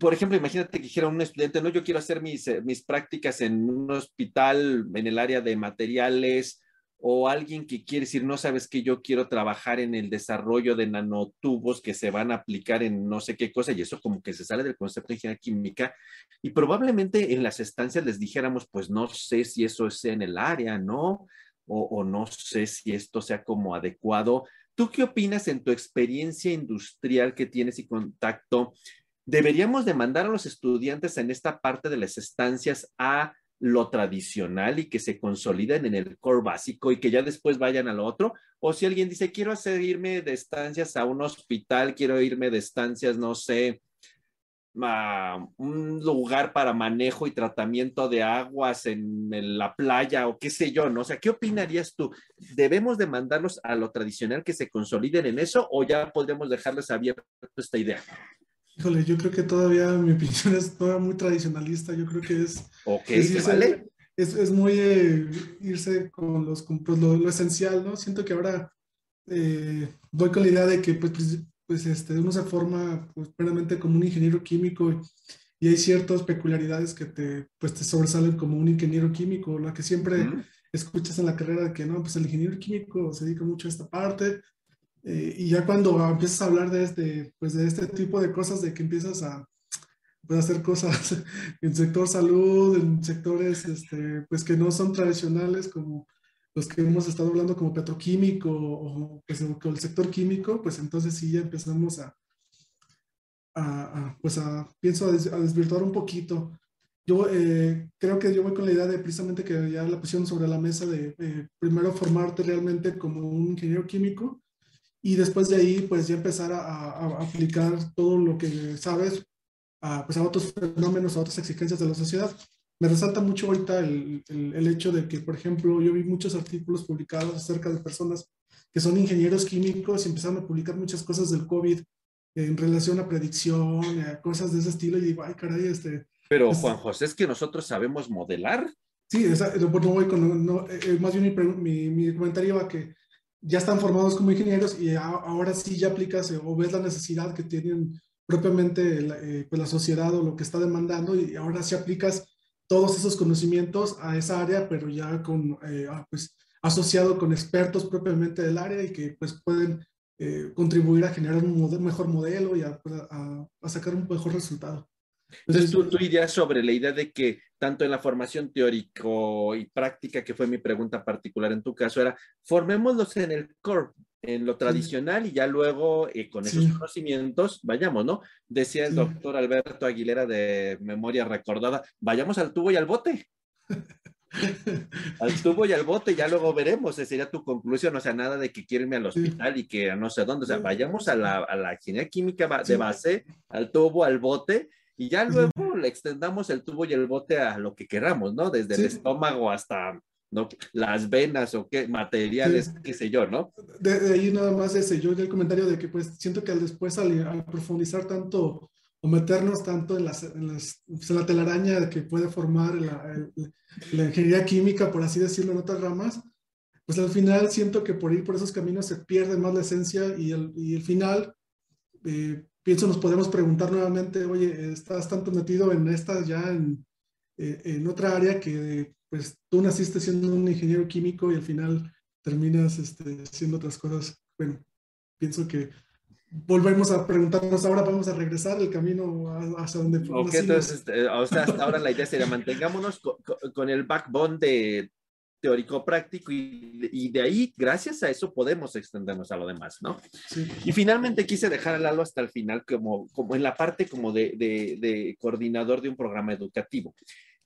por ejemplo, imagínate que dijera un estudiante, no, yo quiero hacer mis, eh, mis prácticas en un hospital en el área de materiales o alguien que quiere decir, no sabes que yo quiero trabajar en el desarrollo de nanotubos que se van a aplicar en no sé qué cosa, y eso como que se sale del concepto de ingeniería química, y probablemente en las estancias les dijéramos, pues no sé si eso es en el área, ¿no? O, o no sé si esto sea como adecuado. ¿Tú qué opinas en tu experiencia industrial que tienes y contacto? deberíamos de mandar a los estudiantes en esta parte de las estancias a lo tradicional y que se consoliden en el core básico y que ya después vayan a lo otro. O si alguien dice, quiero hacer irme de estancias a un hospital, quiero irme de estancias, no sé, a un lugar para manejo y tratamiento de aguas en, la playa o qué sé yo, ¿no? O sea, ¿qué opinarías tú? ¿Debemos de mandarlos a lo tradicional que se consoliden en eso o ya podemos dejarles abierto esta idea? Híjole, yo creo que todavía mi opinión es todavía muy tradicionalista. Yo creo que es. Ok, es, vale. Es, es muy eh, irse con, los, pues, lo, lo, esencial, ¿no? Siento que ahora eh, voy con la idea de que, pues, pues, pues este, uno se forma pues, plenamente como un ingeniero químico y hay ciertas peculiaridades que te, pues, te sobresalen como un ingeniero químico, la que siempre mm. escuchas en la carrera de que no, pues el ingeniero químico se dedica mucho a esta parte, eh, y ya cuando empiezas a hablar de este, pues de este tipo de cosas, de que empiezas a pues, hacer cosas en sector salud, en sectores este, pues que no son tradicionales como los que hemos estado hablando como petroquímico o pues, el sector químico, pues entonces sí ya empezamos a, a, a pues a, pienso a, des, a, desvirtuar un poquito. Yo eh, creo que yo voy con la idea de precisamente que ya la pusieron sobre la mesa de eh, primero formarte realmente como un ingeniero químico y después de ahí pues ya empezar a, a, aplicar todo lo que sabes a, pues, a otros fenómenos, a otras exigencias de la sociedad. Me resalta mucho ahorita el, el, el, hecho de que, por ejemplo, yo vi muchos artículos publicados acerca de personas que son ingenieros químicos y empezaron a publicar muchas cosas del COVID en relación a predicción, a cosas de ese estilo, y digo, ay, caray, este... Pero, este, Juan José, es que nosotros sabemos modelar. Sí, esa, no voy con, no, eh, más bien mi, mi, mi comentario va que ya están formados como ingenieros y ahora sí ya aplicas eh, o ves la necesidad que tienen propiamente la, eh, pues la sociedad o lo que está demandando y ahora sí aplicas todos esos conocimientos a esa área, pero ya con, eh, ah, pues, asociado con expertos propiamente del área y que pues pueden contribuir a generar un mejor modelo y pues, a, a, sacar un mejor resultado. Entonces, tú, tú irías sobre la idea de que tanto en la formación teórico y práctica, que fue mi pregunta particular en tu caso, era formémoslos en el core, en lo tradicional y ya luego eh, con esos conocimientos vayamos, ¿no? Decía el doctor Alberto Aguilera de Memoria Recordada, vayamos al tubo y al bote. al tubo y al bote, ya luego veremos, esa sería tu conclusión, o sea, nada de que quiero irme al hospital y que no sé dónde, o sea, vayamos a la, a la ingeniería química de base, al tubo, al bote, y ya luego le extendamos el tubo y el bote a lo que queramos, ¿no? Desde el estómago hasta ¿no? las venas o qué materiales, qué sé yo, ¿no? De, ahí nada más ese, yo el comentario de que pues siento que al después al, profundizar tanto o meternos tanto en, las, en, las, pues, en la telaraña que puede formar la, la, ingeniería química, por así decirlo, en otras ramas, pues al final siento que por ir por esos caminos se pierde más la esencia y el, y el final eh, pienso nos podemos preguntar nuevamente, oye, estás tanto metido en esta ya en, eh, en otra área que pues tú naciste siendo un ingeniero químico y al final terminas este, haciendo otras cosas. Bueno, pienso que volvemos a preguntarnos ahora, vamos a regresar el camino hacia donde Ok, entonces, este, o sea, hasta ahora la idea sería mantengámonos con, con el backbone de, teórico práctico y, de ahí, gracias a eso, podemos extendernos a lo demás, ¿no? Y finalmente quise dejar a Lalo hasta el final como, como en la parte como de, de, coordinador de un programa educativo.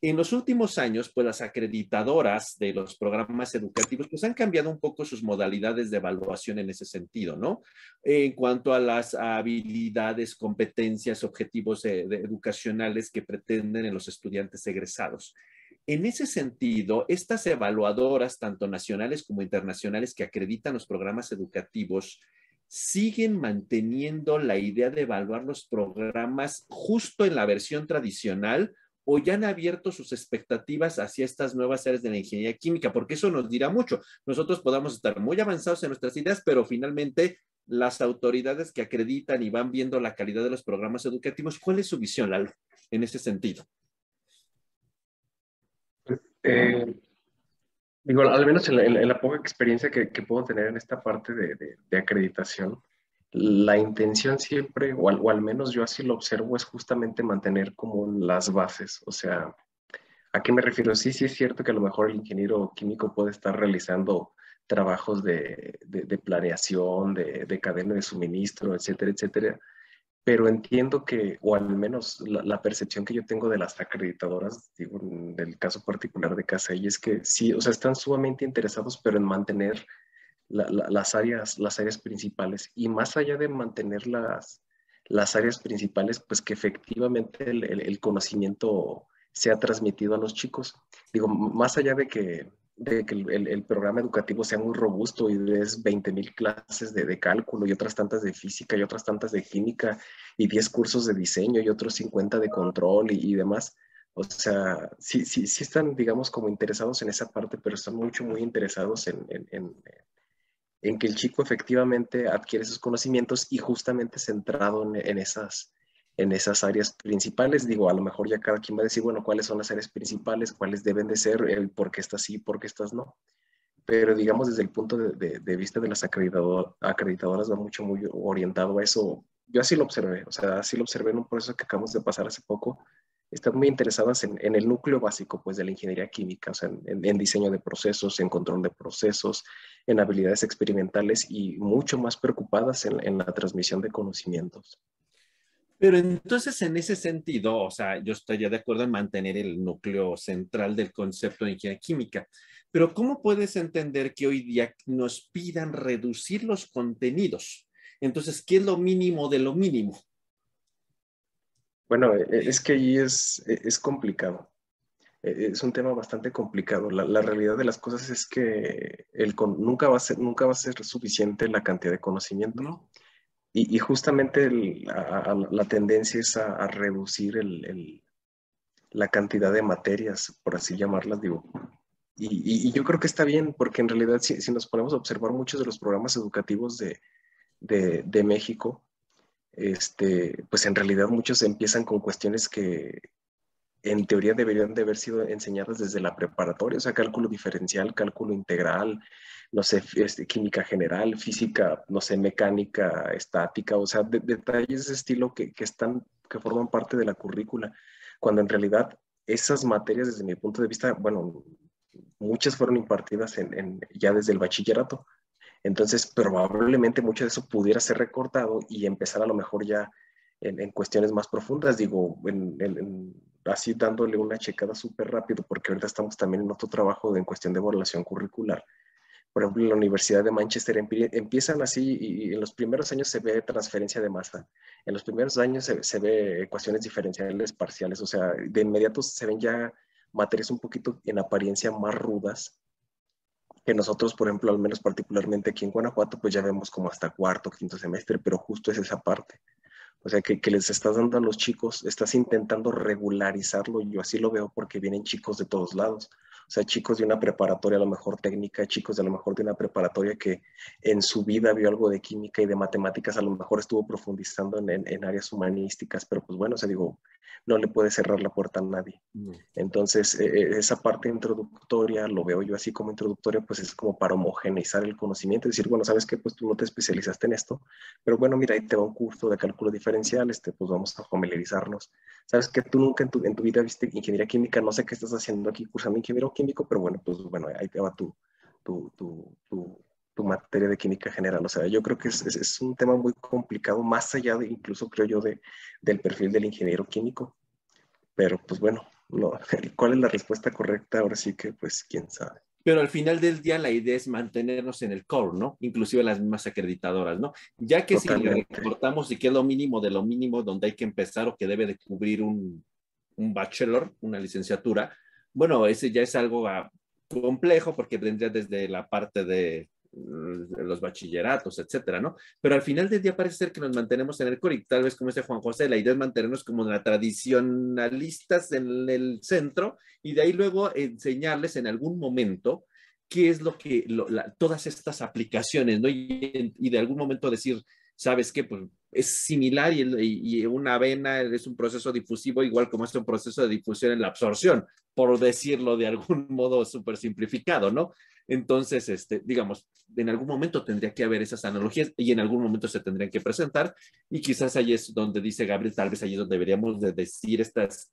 En los últimos años, pues las acreditadoras de los programas educativos pues han cambiado un poco sus modalidades de evaluación en ese sentido, ¿no? En cuanto a las habilidades, competencias, objetivos eh, educacionales que pretenden en los estudiantes egresados. En ese sentido, estas evaluadoras, tanto nacionales como internacionales, que acreditan los programas educativos, siguen manteniendo la idea de evaluar los programas justo en la versión tradicional o ya han abierto sus expectativas hacia estas nuevas áreas de la ingeniería química, porque eso nos dirá mucho. Nosotros podamos estar muy avanzados en nuestras ideas, pero finalmente las autoridades que acreditan y van viendo la calidad de los programas educativos, ¿cuál es su visión, Lalo, en ese sentido? Eh, digo, al menos en la, poca experiencia que, puedo tener en esta parte de, acreditación, la intención siempre, o al, menos yo así lo observo, es justamente mantener como las bases. O sea, ¿a qué me refiero? Sí, sí es cierto que a lo mejor el ingeniero químico puede estar realizando trabajos de, de planeación, de, cadena de suministro, etcétera, etcétera pero entiendo que, o al menos la, percepción que yo tengo de las acreditadoras, digo, en el caso particular de CASAI, es que sí, o sea, están sumamente interesados, pero en mantener las, áreas, las áreas principales. Y más allá de mantener las, las áreas principales, pues que efectivamente el, el conocimiento sea transmitido a los chicos. Digo, más allá de que de que el, programa educativo sea muy robusto y des 20 mil clases de, cálculo y otras tantas de física y otras tantas de química y 10 cursos de diseño y otros 50 de control y, demás. O sea, sí, sí, sí están, digamos, como interesados en esa parte, pero están mucho, muy interesados en, en, en, que el chico efectivamente adquiere esos conocimientos y justamente centrado en, esas, en esas áreas principales. Digo, a lo mejor ya cada quien va a decir, bueno, cuáles son las áreas principales, cuáles deben de ser, el por qué estas sí, por qué estas no. Pero digamos, desde el punto de, de, vista de las acreditadoras va mucho, muy orientado a eso. Yo así lo observé, o sea, así lo observé en un proceso que acabamos de pasar hace poco. Están muy interesadas en, en el núcleo básico, pues, de la ingeniería química, o sea, en, en diseño de procesos, en control de procesos, en habilidades experimentales y mucho más preocupadas en, en la transmisión de conocimientos. Pero entonces, en ese sentido, o sea, yo estaría de acuerdo en mantener el núcleo central del concepto de ingeniería química. Pero ¿cómo puedes entender que hoy día nos pidan reducir los contenidos? Entonces, ¿qué es lo mínimo de lo mínimo? Bueno, e, e, es que ahí es, e, es complicado. Es un tema bastante complicado. La, realidad de las cosas es que el, nunca, va a ser, nunca va a ser suficiente la cantidad de conocimiento. ¿no? Y, justamente la tendencia es a, reducir el, la cantidad de materias, por así llamarlas, digo. Y, yo creo que está bien, porque en realidad si, nos ponemos a observar muchos de los programas educativos de, de, México, este, pues en realidad muchos empiezan con cuestiones que en teoría deberían de haber sido enseñadas desde la preparatoria, o sea, cálculo diferencial, cálculo integral, no sé, este, química general, física, no sé, mecánica, estática, o sea, detalles de estilo que, que, están, que forman parte de la currícula, cuando en realidad esas materias, desde mi punto de vista, bueno, muchas fueron impartidas en, ya desde el bachillerato. Entonces, probablemente mucho de eso pudiera ser recortado y empezar a lo mejor ya en, cuestiones más profundas, digo, así dándole una checada súper rápido, porque ahorita estamos también en otro trabajo en cuestión de evaluación curricular. Por ejemplo, la Universidad de Manchester empiezan así y, en los primeros años se ve transferencia de masa. En los primeros años se, se ve ecuaciones diferenciales parciales, o sea, de inmediato se ven ya materias un poquito en apariencia más rudas que nosotros, por ejemplo, al menos particularmente aquí en Guanajuato, pues ya vemos como hasta cuarto, quinto semestre, pero justo es esa parte. O sea, que, que, les estás dando a los chicos, estás intentando regularizarlo, yo así lo veo porque vienen chicos de todos lados. O sea, chicos de una preparatoria a lo mejor técnica, chicos de a lo mejor de una preparatoria que en su vida vio algo de química y de matemáticas, a lo mejor estuvo profundizando en, en, áreas humanísticas, pero pues bueno, o sea, digo, no le puede cerrar la puerta a nadie. Entonces, eh, eh, esa parte introductoria, lo veo yo así como introductoria, pues es como para homogeneizar el conocimiento, decir, bueno, ¿sabes qué? Pues tú no te especializaste en esto, pero bueno, mira, ahí te va un curso de cálculo diferencial, este, pues vamos a familiarizarnos. ¿Sabes que Tú nunca en tu, en tu vida viste ingeniería química, no sé qué estás haciendo aquí cursando ingeniería químico, pero bueno, pues bueno, ahí te va tu, tu, tu, tu, materia de química general. O sea, yo creo que es, es, un tema muy complicado, más allá de, incluso creo yo, de, del perfil del ingeniero químico. Pero pues bueno, no, ¿cuál es la respuesta correcta? Ahora sí que pues quién sabe. Pero al final del día la idea es mantenernos en el core, ¿no? Inclusive las mismas acreditadoras, ¿no? Ya que si reportamos y que es lo mínimo de lo mínimo donde hay que empezar o que debe de cubrir un, un bachelor, una licenciatura, bueno, ese ya es algo ah, complejo porque vendría desde la parte de los bachilleratos, etcétera, ¿no? Pero al final del día parece que nos mantenemos en el core y tal vez como dice Juan José, la idea es mantenernos como la tradicionalistas en el centro y de ahí luego enseñarles en algún momento qué es lo que, todas estas aplicaciones, ¿no? Y, y, de algún momento decir, ¿sabes qué? Pues es similar y, una vena es un proceso difusivo igual como es un proceso de difusión en la absorción, por decirlo de algún modo súper simplificado, ¿no? Entonces, este, digamos, en algún momento tendría que haber esas analogías y en algún momento se tendrían que presentar y quizás ahí es donde dice Gabriel, tal vez ahí es donde deberíamos de decir estas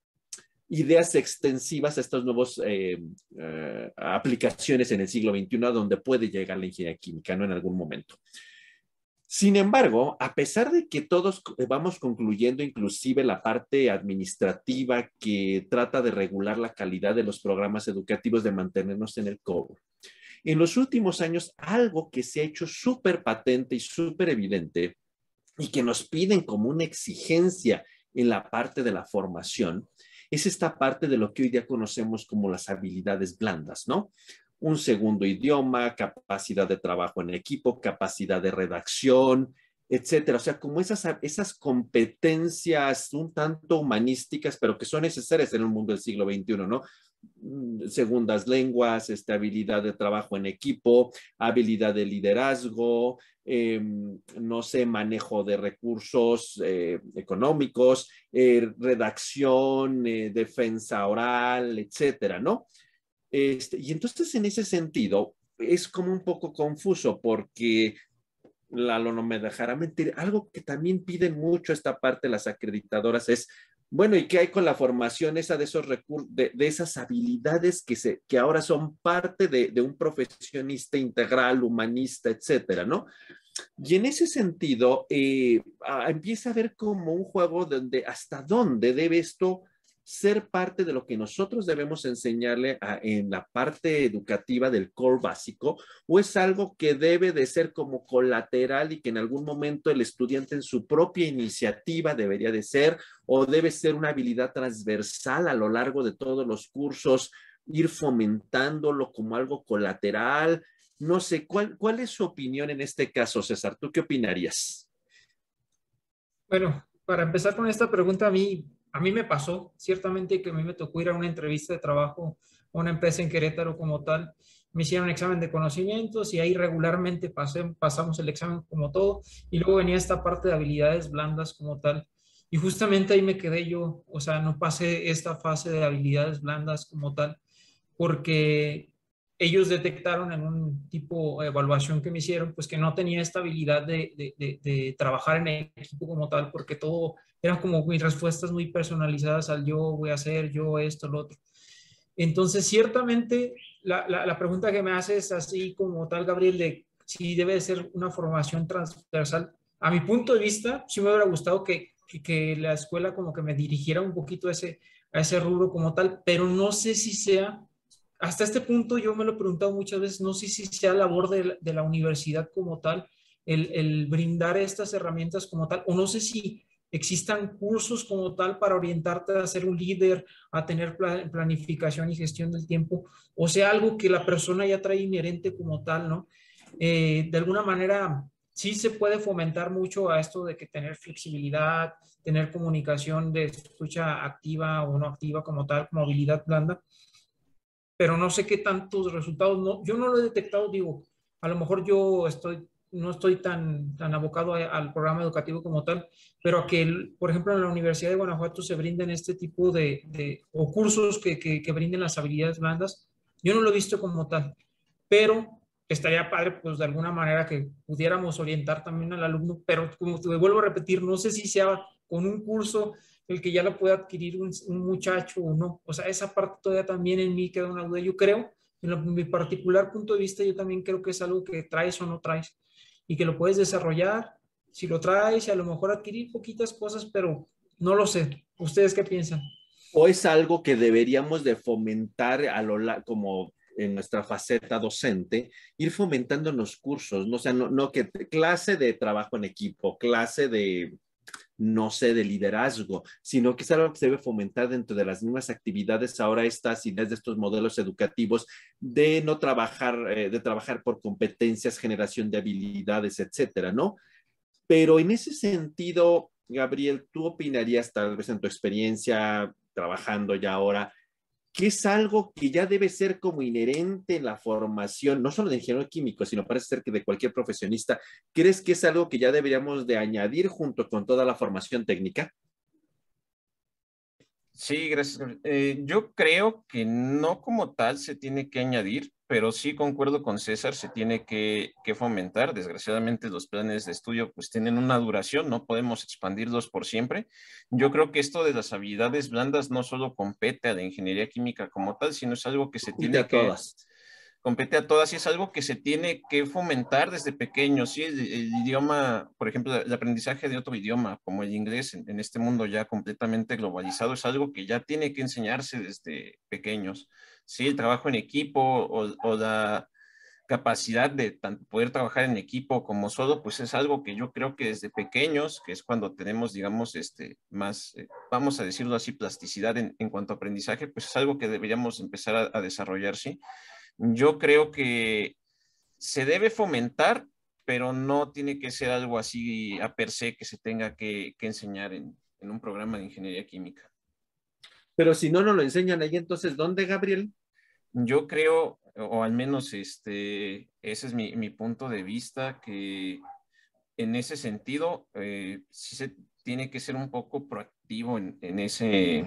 ideas extensivas, estas nuevas eh, eh, aplicaciones en el siglo XXI, donde puede llegar la ingeniería química, ¿no? En algún momento. Sin embargo, a pesar de que todos vamos concluyendo inclusive la parte administrativa que trata de regular la calidad de los programas educativos, de mantenernos en el cobre, en los últimos años algo que se ha hecho súper patente y súper evidente y que nos piden como una exigencia en la parte de la formación es esta parte de lo que hoy día conocemos como las habilidades blandas, ¿no? un segundo idioma, capacidad de trabajo en equipo, capacidad de redacción, etcétera. O sea, como esas, esas competencias un tanto humanísticas, pero que son necesarias en el mundo del siglo XXI, ¿no? Mm, segundas lenguas, este, habilidad de trabajo en equipo, habilidad de liderazgo, em, no sé, manejo de recursos eh, económicos, eh, redacción, eh, defensa oral, etcétera, ¿no? Este, y entonces en ese sentido es como un poco confuso porque Lalo no me dejará mentir. Algo que también piden mucho esta parte las acreditadoras es, bueno, ¿y qué hay con la formación esa de esos recursos, de, esas habilidades que, se, que ahora son parte de, de, un profesionista integral, humanista, etcétera, ¿no? Y en ese sentido, eh, empieza a ver como un juego donde hasta dónde debe esto ser parte de lo que nosotros debemos enseñarle en la parte educativa del core básico o es algo que debe de ser como colateral y que en algún momento el estudiante en su propia iniciativa debería de ser o debe ser una habilidad transversal a lo largo de todos los cursos, ir fomentándolo como algo colateral. No sé, ¿cuál, cuál es su opinión en este caso, César? ¿Tú qué opinarías? Bueno, para empezar con esta pregunta, a mí a mí me pasó, ciertamente que a mí me tocó ir a una entrevista de trabajo a una empresa en Querétaro como tal, me hicieron un examen de conocimientos y ahí regularmente pasé, pasamos el examen como todo y luego venía esta parte de habilidades blandas como tal. Y justamente ahí me quedé yo, o sea, no pasé esta fase de habilidades blandas como tal, porque ellos detectaron en un tipo de evaluación que me hicieron, pues que no tenía esta habilidad de, de, de, trabajar en equipo como tal, porque todo eran como mis respuestas muy personalizadas al yo voy a hacer, yo esto, lo otro. Entonces, ciertamente, la, la, la pregunta que me hace es así como tal, Gabriel, de si debe ser una formación transversal. A mi punto de vista, sí me hubiera gustado que, que, la escuela como que me dirigiera un poquito a ese, a ese rubro como tal, pero no sé si sea hasta este punto yo me lo he preguntado muchas veces, no sé si sea labor de, de la universidad como tal, el, el, brindar estas herramientas como tal, o no sé si existan cursos como tal para orientarte a ser un líder, a tener planificación y gestión del tiempo, o sea, algo que la persona ya trae inherente como tal, ¿no? Eh, de alguna manera, sí se puede fomentar mucho a esto de que tener flexibilidad, tener comunicación de escucha activa o no activa como tal, movilidad blanda, pero no sé qué tantos resultados, no, yo no lo he detectado, digo, a lo mejor yo estoy, no estoy tan, tan abocado al programa educativo como tal, pero a que, por ejemplo, en la Universidad de Guanajuato se brinden este tipo de, de cursos que, que, brinden las habilidades blandas, yo no lo he visto como tal, pero estaría padre, pues de alguna manera que pudiéramos orientar también al alumno, pero como te vuelvo a repetir, no sé si sea con un curso el que ya lo pueda adquirir un, un, muchacho o no. O sea, esa parte todavía también en mí queda una duda. Yo creo, en, mi particular punto de vista, yo también creo que es algo que traes o no traes y que lo puedes desarrollar. Si lo traes, y a lo mejor adquirir poquitas cosas, pero no lo sé. ¿Ustedes qué piensan? ¿O es algo que deberíamos de fomentar a lo como en nuestra faceta docente, ir fomentando en los cursos, no, o sea, no, no que clase de trabajo en equipo, clase de no sé, de liderazgo, sino que es algo que se debe fomentar dentro de las mismas actividades. Ahora estas ideas de estos modelos educativos de no trabajar, eh, de trabajar por competencias, generación de habilidades, etcétera, ¿no? Pero en ese sentido, Gabriel, ¿tú opinarías tal vez en tu experiencia trabajando ya ahora, que es algo que ya debe ser como inherente en la formación, no solo de ingeniero químico, sino parece ser que de cualquier profesionista. ¿Crees que es algo que ya deberíamos de añadir junto con toda la formación técnica? Sí, gracias. Eh, yo creo que no como tal se tiene que añadir, pero sí concuerdo con César, se tiene que, que, fomentar. Desgraciadamente los planes de estudio pues tienen una duración, no podemos expandirlos por siempre. Yo creo que esto de las habilidades blandas no solo compete a la ingeniería química como tal, sino es algo que se tiene a que... Todas. Compete a todas y es algo que se tiene que fomentar desde pequeños. ¿sí? El, el idioma, por ejemplo, el aprendizaje de otro idioma, como el inglés, en, en este mundo ya completamente globalizado, es algo que ya tiene que enseñarse desde pequeños. ¿Sí? El trabajo en equipo o, la capacidad de tanto poder trabajar en equipo como solo, pues es algo que yo creo que desde pequeños, que es cuando tenemos, digamos, este, más, eh, vamos a decirlo así, plasticidad en, cuanto a aprendizaje, pues es algo que deberíamos empezar a, desarrollar, ¿sí? Yo creo que se debe fomentar, pero no tiene que ser algo así a per se que se tenga que, enseñar en, en un programa de ingeniería química. Pero si no nos lo enseñan ahí, entonces, ¿dónde, Gabriel? Yo creo, o al menos este, ese es mi, mi punto de vista, que en ese sentido eh, sí se tiene que ser un poco proactivo en, en ese,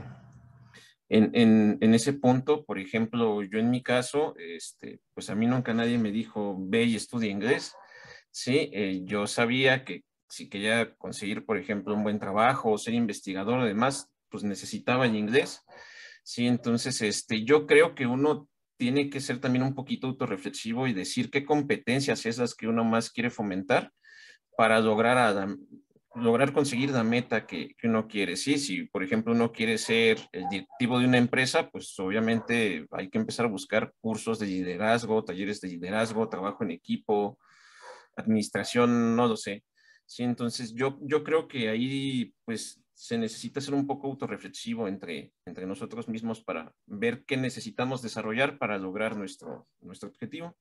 en, en, en, ese punto. Por ejemplo, yo en mi caso, este, pues a mí nunca nadie me dijo, ve y estudia inglés. Sí, eh, yo sabía que si quería conseguir, por ejemplo, un buen trabajo o ser investigador, además, pues necesitaba el inglés. Sí, entonces, este, yo creo que uno tiene que ser también un poquito autorreflexivo y decir qué competencias es las que uno más quiere fomentar para lograr, a, lograr conseguir la meta que, que, uno quiere. Sí, si por ejemplo uno quiere ser el directivo de una empresa, pues obviamente hay que empezar a buscar cursos de liderazgo, talleres de liderazgo, trabajo en equipo, administración, no lo sé. Sí, entonces yo, yo creo que ahí pues se necesita ser un poco autorreflexivo entre, entre nosotros mismos para ver qué necesitamos desarrollar para lograr nuestro, nuestro objetivo.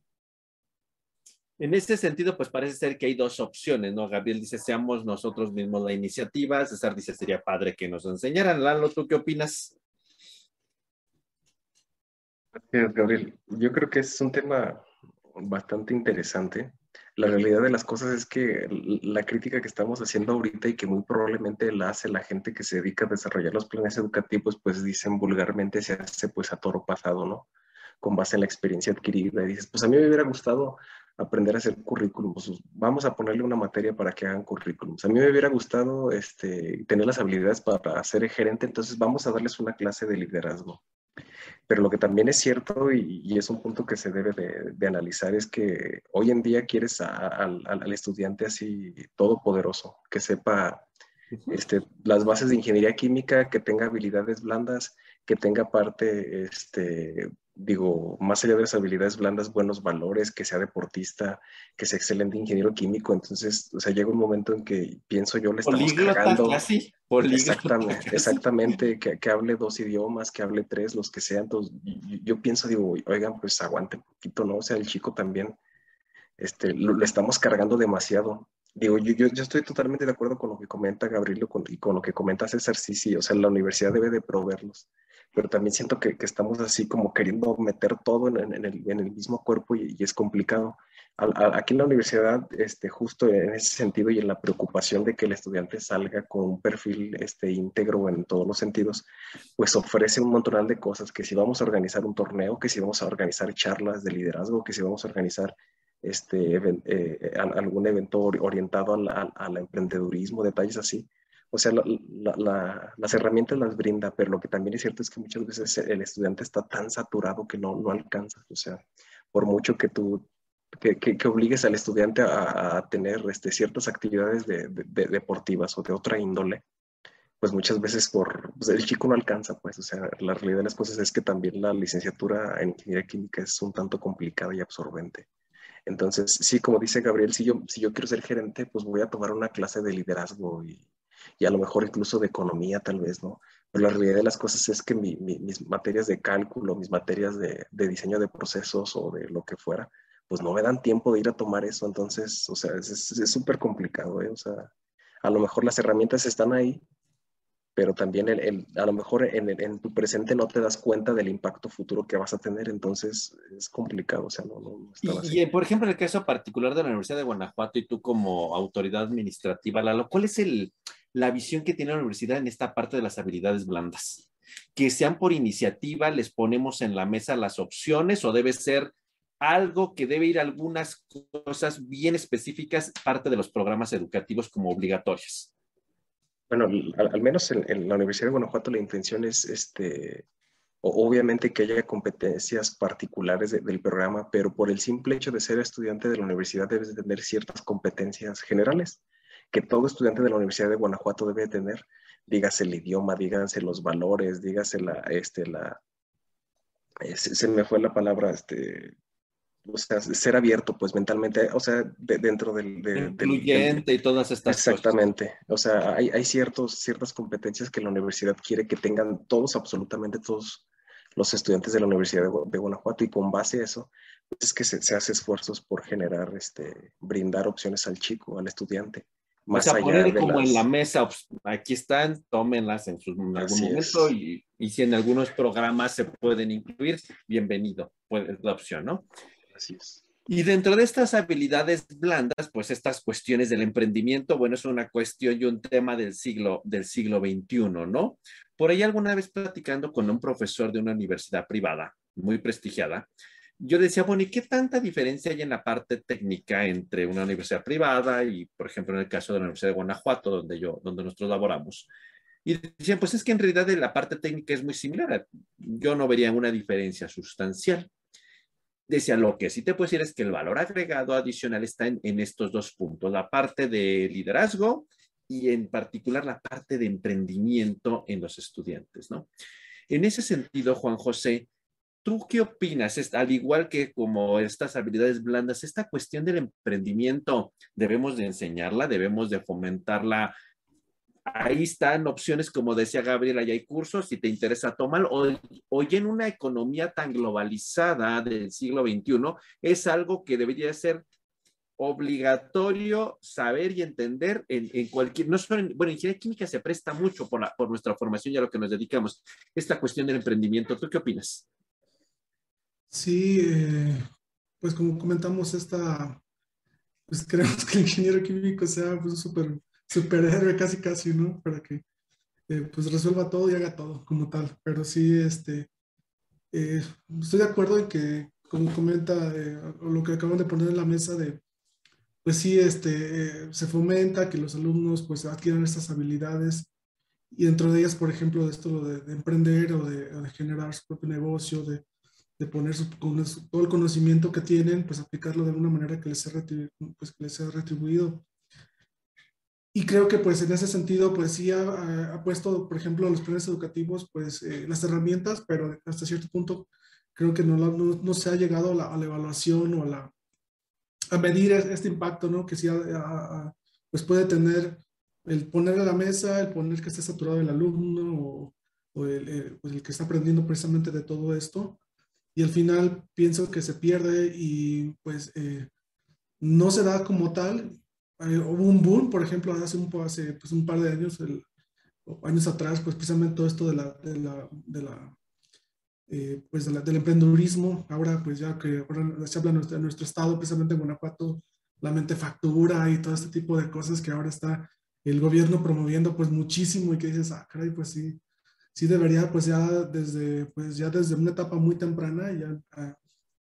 En ese sentido, pues parece ser que hay dos opciones, ¿no? Gabriel dice, seamos nosotros mismos la iniciativa. César dice, sería padre que nos enseñaran. Lalo, ¿tú qué opinas? Gracias, Gabriel. Yo creo que es un tema bastante interesante. La realidad de las cosas es que la crítica que estamos haciendo ahorita y que muy probablemente la hace la gente que se dedica a desarrollar los planes educativos, pues dicen vulgarmente se hace pues a toro pasado, ¿no? Con base en la experiencia adquirida. Y dices, pues a mí me hubiera gustado aprender a hacer currículum, pues vamos a ponerle una materia para que hagan currículums. A mí me hubiera gustado este, tener las habilidades para ser gerente, entonces vamos a darles una clase de liderazgo. Pero lo que también es cierto y, es un punto que se debe de, analizar es que hoy en día quieres al estudiante así todopoderoso, que sepa este, las bases de ingeniería química, que tenga habilidades blandas, que tenga parte este, digo, más allá de las habilidades blandas, buenos valores, que sea deportista, que sea excelente ingeniero químico. Entonces, o sea, llega un momento en que pienso yo le estamos cagando. exactamente, exactamente que, que, hable dos idiomas, que hable tres, los que sean. Entonces, yo, pienso, digo, oigan, pues aguante un poquito, ¿no? O sea, el chico también, este, lo, le estamos cargando demasiado. Digo, yo, yo, yo, estoy totalmente de acuerdo con lo que comenta Gabriel y con lo que comenta César, sí, sí, o sea, la universidad debe de proveerlos pero también siento que, que estamos así como queriendo meter todo en, en, el, en el, mismo cuerpo y, es complicado. aquí en la universidad, este, justo en ese sentido y en la preocupación de que el estudiante salga con un perfil este, íntegro en todos los sentidos, pues ofrece un montón de cosas, que si vamos a organizar un torneo, que si vamos a organizar charlas de liderazgo, que si vamos a organizar este, eh, algún evento orientado al emprendedurismo, detalles así, o sea, las herramientas las brinda, pero lo que también es cierto es que muchas veces el estudiante está tan saturado que no, no alcanza. O sea, por mucho que tú, que, que, obligues al estudiante a, tener este, ciertas actividades de, deportivas o de otra índole, pues muchas veces por, pues, el chico no alcanza, pues, o sea, la realidad de las cosas es que también la licenciatura en ingeniería química es un tanto complicada y absorbente. Entonces, sí, como dice Gabriel, si yo, si yo quiero ser gerente, pues voy a tomar una clase de liderazgo y, y a lo mejor incluso de economía tal vez, ¿no? Pero la realidad de las cosas es que mis materias de cálculo, mis materias de, diseño de procesos o de lo que fuera, pues no me dan tiempo de ir a tomar eso. Entonces, o sea, es súper complicado, ¿eh? O sea, a lo mejor las herramientas están ahí, pero también el, a lo mejor en, en, tu presente no te das cuenta del impacto futuro que vas a tener, entonces es complicado, o sea, no, no, y, por ejemplo, en el caso particular de la Universidad de Guanajuato y tú como autoridad administrativa, Lalo, ¿cuál es el, la visión que tiene la universidad en esta parte de las habilidades blandas. Que sean por iniciativa, les ponemos en la mesa las opciones o debe ser algo que debe ir a algunas cosas bien específicas, parte de los programas educativos como obligatorias. Bueno, al, menos en, la Universidad de Guanajuato la intención es, este, obviamente que haya competencias particulares del programa, pero por el simple hecho de ser estudiante de la universidad debes tener ciertas competencias generales que todo estudiante de la Universidad de Guanajuato debe tener, dígase el idioma, díganse los valores, dígase la, este, la, eh, se, me fue la palabra, este, o sea, ser abierto, pues mentalmente, o sea, dentro del... De, Incluyente y todas estas exactamente. o sea, hay, hay ciertos, ciertas competencias que la universidad quiere que tengan todos, absolutamente todos los estudiantes de la Universidad de, Guanajuato y con base a eso, pues es que se, se, hace esfuerzos por generar, este, brindar opciones al chico, al estudiante más o sea, poner como en la mesa, pues, aquí están, tómenlas en, algún momento y, y, si en algunos programas se pueden incluir, bienvenido, pues es la opción, ¿no? Así es. Y dentro de estas habilidades blandas, pues estas cuestiones del emprendimiento, bueno, es una cuestión y un tema del siglo, del siglo XXI, ¿no? Por ahí alguna vez platicando con un profesor de una universidad privada, muy prestigiada, yo decía, bueno, ¿y qué tanta diferencia hay en la parte técnica entre una universidad privada y, por ejemplo, en el caso de la Universidad de Guanajuato, donde yo, donde nosotros laboramos? Y decían, pues es que en realidad la parte técnica es muy similar. Yo no vería una diferencia sustancial. Decía, lo que sí te puedo decir es que el valor agregado adicional está en, en estos dos puntos, la parte de liderazgo y en particular la parte de emprendimiento en los estudiantes, ¿no? En ese sentido, Juan José, ¿Tú qué opinas? Al igual que como estas habilidades blandas, esta cuestión del emprendimiento, debemos de enseñarla, debemos de fomentarla. Ahí están opciones, como decía Gabriel, ahí hay cursos, si te interesa, tómalo. Hoy en una economía tan globalizada del siglo XXI, es algo que debería ser obligatorio saber y entender en, cualquier, no solo en, bueno, ingeniería química se presta mucho por, por nuestra formación y a lo que nos dedicamos, esta cuestión del emprendimiento. ¿Tú qué opinas? Sí, eh, pues como comentamos, esta, pues creemos que el ingeniero químico sea pues, un super, superhéroe casi casi, ¿no? Para que eh, pues resuelva todo y haga todo como tal. Pero sí, este, eh, estoy de acuerdo en que, como comenta, lo que acaban de poner en la mesa de pues sí, este, se fomenta que los alumnos pues adquieran estas habilidades y dentro de ellas, por ejemplo, de esto de, emprender o de, generar su propio negocio, de, de poner todo el conocimiento que tienen, pues aplicarlo de alguna manera que les sea, pues, les sea retribuido. Y creo que pues en ese sentido, pues sí ha, puesto, por ejemplo, a los planes educativos, pues eh, las herramientas, pero hasta cierto punto creo que no, no, no se ha llegado a la, a evaluación o a la, a medir este impacto, ¿no? Que sí pues puede tener el poner a la mesa, el poner que esté saturado el alumno o, el, pues el, que está aprendiendo precisamente de todo esto. Y al final pienso que se pierde y pues eh, no se da como tal. Eh, hubo un boom, por ejemplo, hace un, hace, pues, un par de años, el, años atrás, pues precisamente todo esto de la, de la, de la eh, pues del emprendedurismo, ahora pues ya que ahora se habla en nuestro, estado, precisamente en Guanajuato, la mente factura y todo este tipo de cosas que ahora está el gobierno promoviendo pues muchísimo y que dices, ah, caray, pues sí, sí debería pues ya desde, pues ya desde una etapa muy temprana ya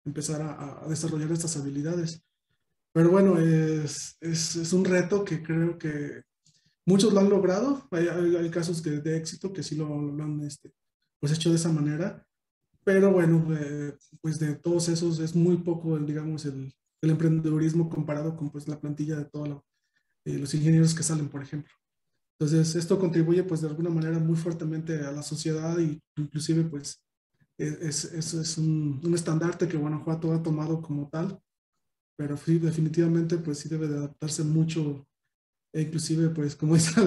empezar a, desarrollar estas habilidades. Pero bueno, es, es, un reto que creo que muchos lo han logrado. Hay, hay, casos que, de éxito que sí lo, han este, pues hecho de esa manera. Pero bueno, eh, pues de todos esos es muy poco, digamos, el, el emprendedurismo comparado con pues la plantilla de todos eh, los ingenieros que salen, por ejemplo. Entonces, esto contribuye pues de alguna manera muy fuertemente a la sociedad y inclusive pues e, es, es, es un, un, estandarte que Guanajuato ha tomado como tal, pero sí, definitivamente pues sí debe de adaptarse mucho. E inclusive, pues, como dice,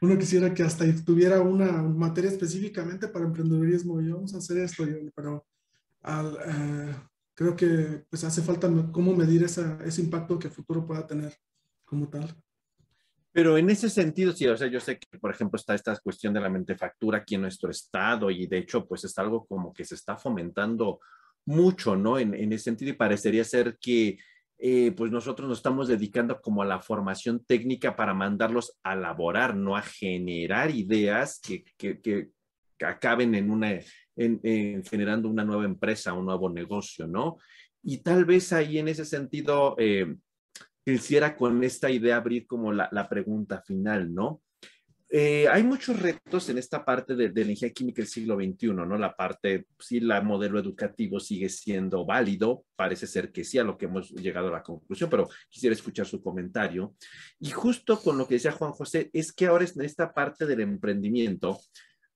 uno quisiera que hasta tuviera una materia específicamente para emprendedurismo. Y vamos a hacer esto, pero al, eh, creo que pues hace falta cómo medir esa, ese impacto que el futuro pueda tener como tal. Pero en ese sentido, sí, o sea, yo sé que, por ejemplo, está esta cuestión de la mentefactura aquí en nuestro estado y de hecho, pues es algo como que se está fomentando mucho, ¿no? En, en ese sentido y parecería ser que eh, pues nosotros nos estamos dedicando como a la formación técnica para mandarlos a elaborar, no a generar ideas que, que, que acaben en una, en, generando una nueva empresa, un nuevo negocio, ¿no? Y tal vez ahí en ese sentido, eh, quisiera con esta idea abrir como la, la pregunta final, ¿no? Eh, hay muchos retos en esta parte de, la ingeniería química del siglo XXI, ¿no? La parte, si la modelo educativo sigue siendo válido, parece ser que sí, a lo que hemos llegado a la conclusión, pero quisiera escuchar su comentario. Y justo con lo que decía Juan José, es que ahora en esta parte del emprendimiento,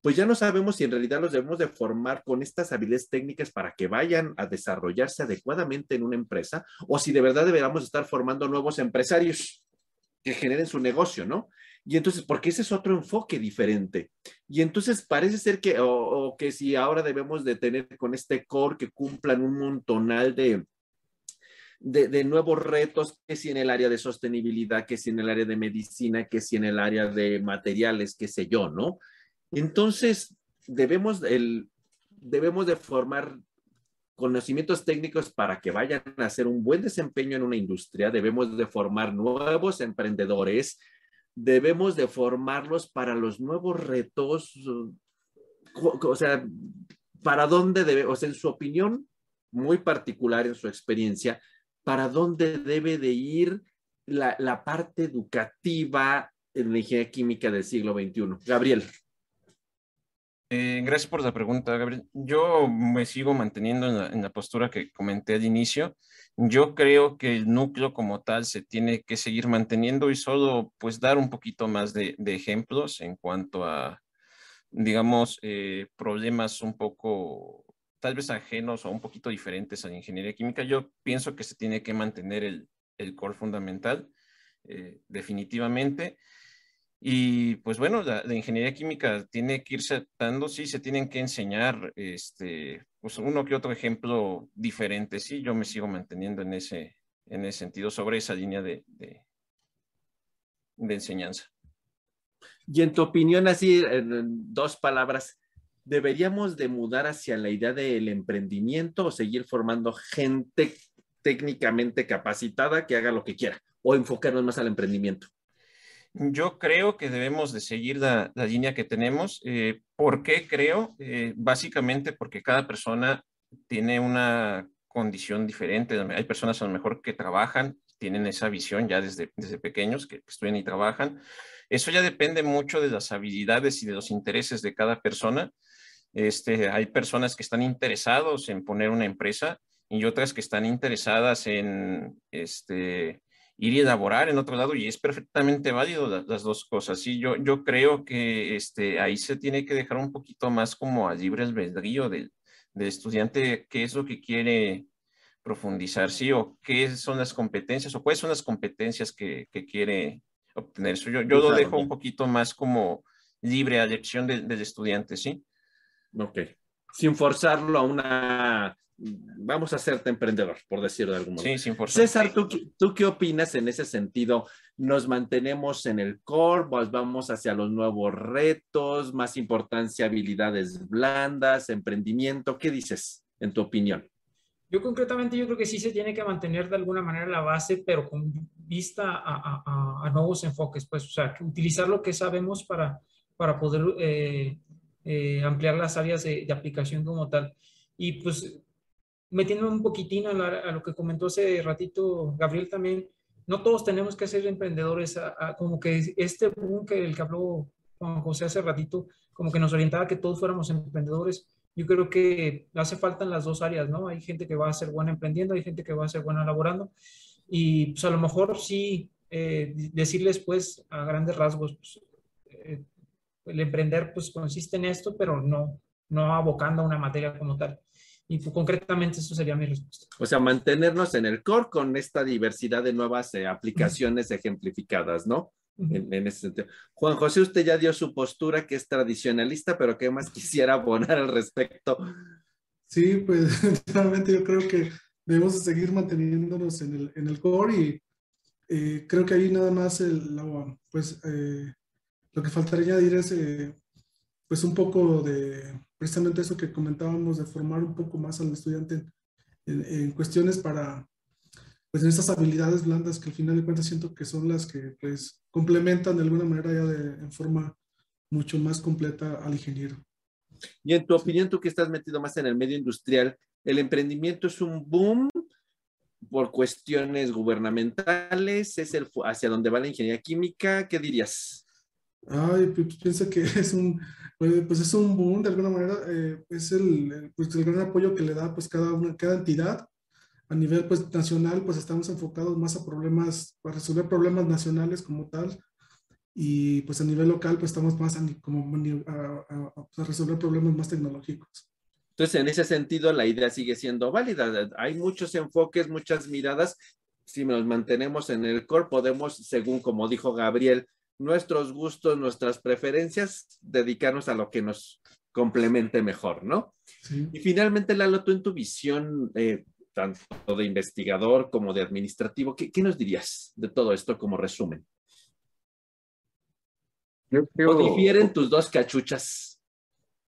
pues ya no sabemos si en realidad los debemos de formar con estas habilidades técnicas para que vayan a desarrollarse adecuadamente en una empresa o si de verdad deberíamos estar formando nuevos empresarios que generen su negocio, ¿no? Y entonces, porque ese es otro enfoque diferente. Y entonces parece ser que, o, que si ahora debemos de tener con este core que cumplan un montonal de, de, de, nuevos retos, que si en el área de sostenibilidad, que si en el área de medicina, que si en el área de materiales, qué sé yo, ¿no? Entonces, debemos, el, debemos de formar conocimientos técnicos para que vayan a hacer un buen desempeño en una industria, debemos de formar nuevos emprendedores, debemos de formarlos para los nuevos retos, o sea, para dónde debe, o sea, en su opinión muy particular, en su experiencia, para dónde debe de ir la, la parte educativa en la ingeniería química del siglo XXI. Gabriel. Eh, gracias por la pregunta, Gabriel. Yo me sigo manteniendo en la, en la, postura que comenté al inicio. Yo creo que el núcleo como tal se tiene que seguir manteniendo y solo pues dar un poquito más de, de ejemplos en cuanto a, digamos, eh, problemas un poco tal vez ajenos o un poquito diferentes a la ingeniería química. Yo pienso que se tiene que mantener el, el core fundamental, eh, definitivamente. Y pues bueno, la, ingeniería química tiene que irse dando, sí, se tienen que enseñar, este, pues uno que otro ejemplo diferente, sí, yo me sigo manteniendo en ese, en ese sentido sobre esa línea de, de, enseñanza. Y en tu opinión, así, en dos palabras, ¿deberíamos de mudar hacia la idea del emprendimiento o seguir formando gente técnicamente capacitada que haga lo que quiera o enfocarnos más al emprendimiento? Yo creo que debemos de seguir la, línea que tenemos. Eh, ¿Por qué creo? Eh, básicamente porque cada persona tiene una condición diferente. Hay personas a lo mejor que trabajan, tienen esa visión ya desde, desde pequeños, que, estudian y trabajan. Eso ya depende mucho de las habilidades y de los intereses de cada persona. Este, hay personas que están interesados en poner una empresa y otras que están interesadas en este, ir y elaborar en otro lado y es perfectamente válido las, dos cosas. Sí, yo, yo creo que este, ahí se tiene que dejar un poquito más como a libre albedrío del, del estudiante qué es lo que quiere profundizar, sí, o qué son las competencias, o cuáles son las competencias que, que quiere obtener. Yo, yo lo dejo un poquito más como libre a elección del estudiante, ¿sí? Ok. Sin forzarlo a una vamos a hacerte emprendedor, por decirlo de algún modo. Sí, sin César, ¿tú, ¿tú, qué opinas en ese sentido? ¿Nos mantenemos en el core? ¿Vamos hacia los nuevos retos? ¿Más importancia, habilidades blandas, emprendimiento? ¿Qué dices en tu opinión? Yo concretamente yo creo que sí se tiene que mantener de alguna manera la base, pero con vista a, a, nuevos enfoques, pues, o sea, utilizar lo que sabemos para, para poder eh, eh, ampliar las áreas de, de aplicación como tal. Y pues metiendo un poquitín a, lo que comentó hace ratito Gabriel también, no todos tenemos que ser emprendedores, como que este boom que el que habló Juan José hace ratito, como que nos orientaba a que todos fuéramos emprendedores. Yo creo que hace falta en las dos áreas, ¿no? Hay gente que va a ser buena emprendiendo, hay gente que va a ser buena laborando. Y pues a lo mejor sí eh, decirles pues a grandes rasgos, pues, eh, el emprender pues consiste en esto, pero no, no abocando a una materia como tal. Y pues, concretamente eso sería mi respuesta. O sea, mantenernos en el core con esta diversidad de nuevas eh, aplicaciones ejemplificadas, ¿no? En, ese sentido. Juan José, usted ya dio su postura que es tradicionalista, pero ¿qué más quisiera abonar al respecto? Sí, pues realmente yo creo que debemos seguir manteniéndonos en el, en el core y eh, creo que ahí nada más el, pues, eh, lo que faltaría añadir es pues un poco de precisamente eso que comentábamos de formar un poco más al estudiante en, cuestiones para, pues en estas habilidades blandas que al final de cuentas siento que son las que pues complementan de alguna manera ya de, en forma mucho más completa al ingeniero. Y en tu opinión, tú que estás metido más en el medio industrial, ¿el emprendimiento es un boom por cuestiones gubernamentales? ¿Es el hacia dónde va la ingeniería química? ¿Qué dirías? Ay, pues pienso que es un, pues, pues es un boom, de alguna manera, eh, es el, pues el gran apoyo que le da pues cada, una, cada entidad. A nivel pues nacional, pues estamos enfocados más a problemas, a resolver problemas nacionales como tal. Y pues a nivel local, pues estamos más a, como a, a resolver problemas más tecnológicos. Entonces, en ese sentido, la idea sigue siendo válida. Hay muchos enfoques, muchas miradas. Si nos mantenemos en el core, podemos, según como dijo Gabriel, nuestros gustos, nuestras preferencias, dedicarnos a lo que nos complemente mejor, ¿no? Y finalmente, Lalo, tú en tu visión, eh, tanto de investigador como de administrativo, ¿qué, nos dirías de todo esto como resumen? Yo creo... ¿O difieren tus dos cachuchas?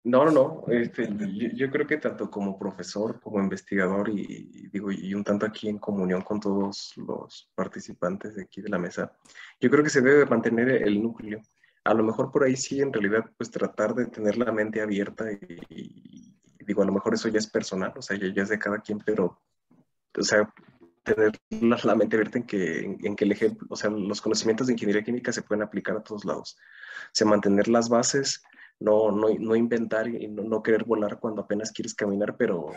No, no, no. Este, yo, creo que tanto como profesor, como investigador y, digo, y un tanto aquí en comunión con todos los participantes de aquí de la mesa, yo creo que se debe mantener el núcleo. A lo mejor por ahí sí, en realidad, pues tratar de tener la mente abierta y, digo, a lo mejor eso ya es personal, o sea, ya, es de cada quien, pero, o sea, tener la, mente abierta en que, en, que el ejemplo, o sea, los conocimientos de ingeniería química se pueden aplicar a todos lados. O sea, mantener las bases, no, no, no inventar y no, querer volar cuando apenas quieres caminar, pero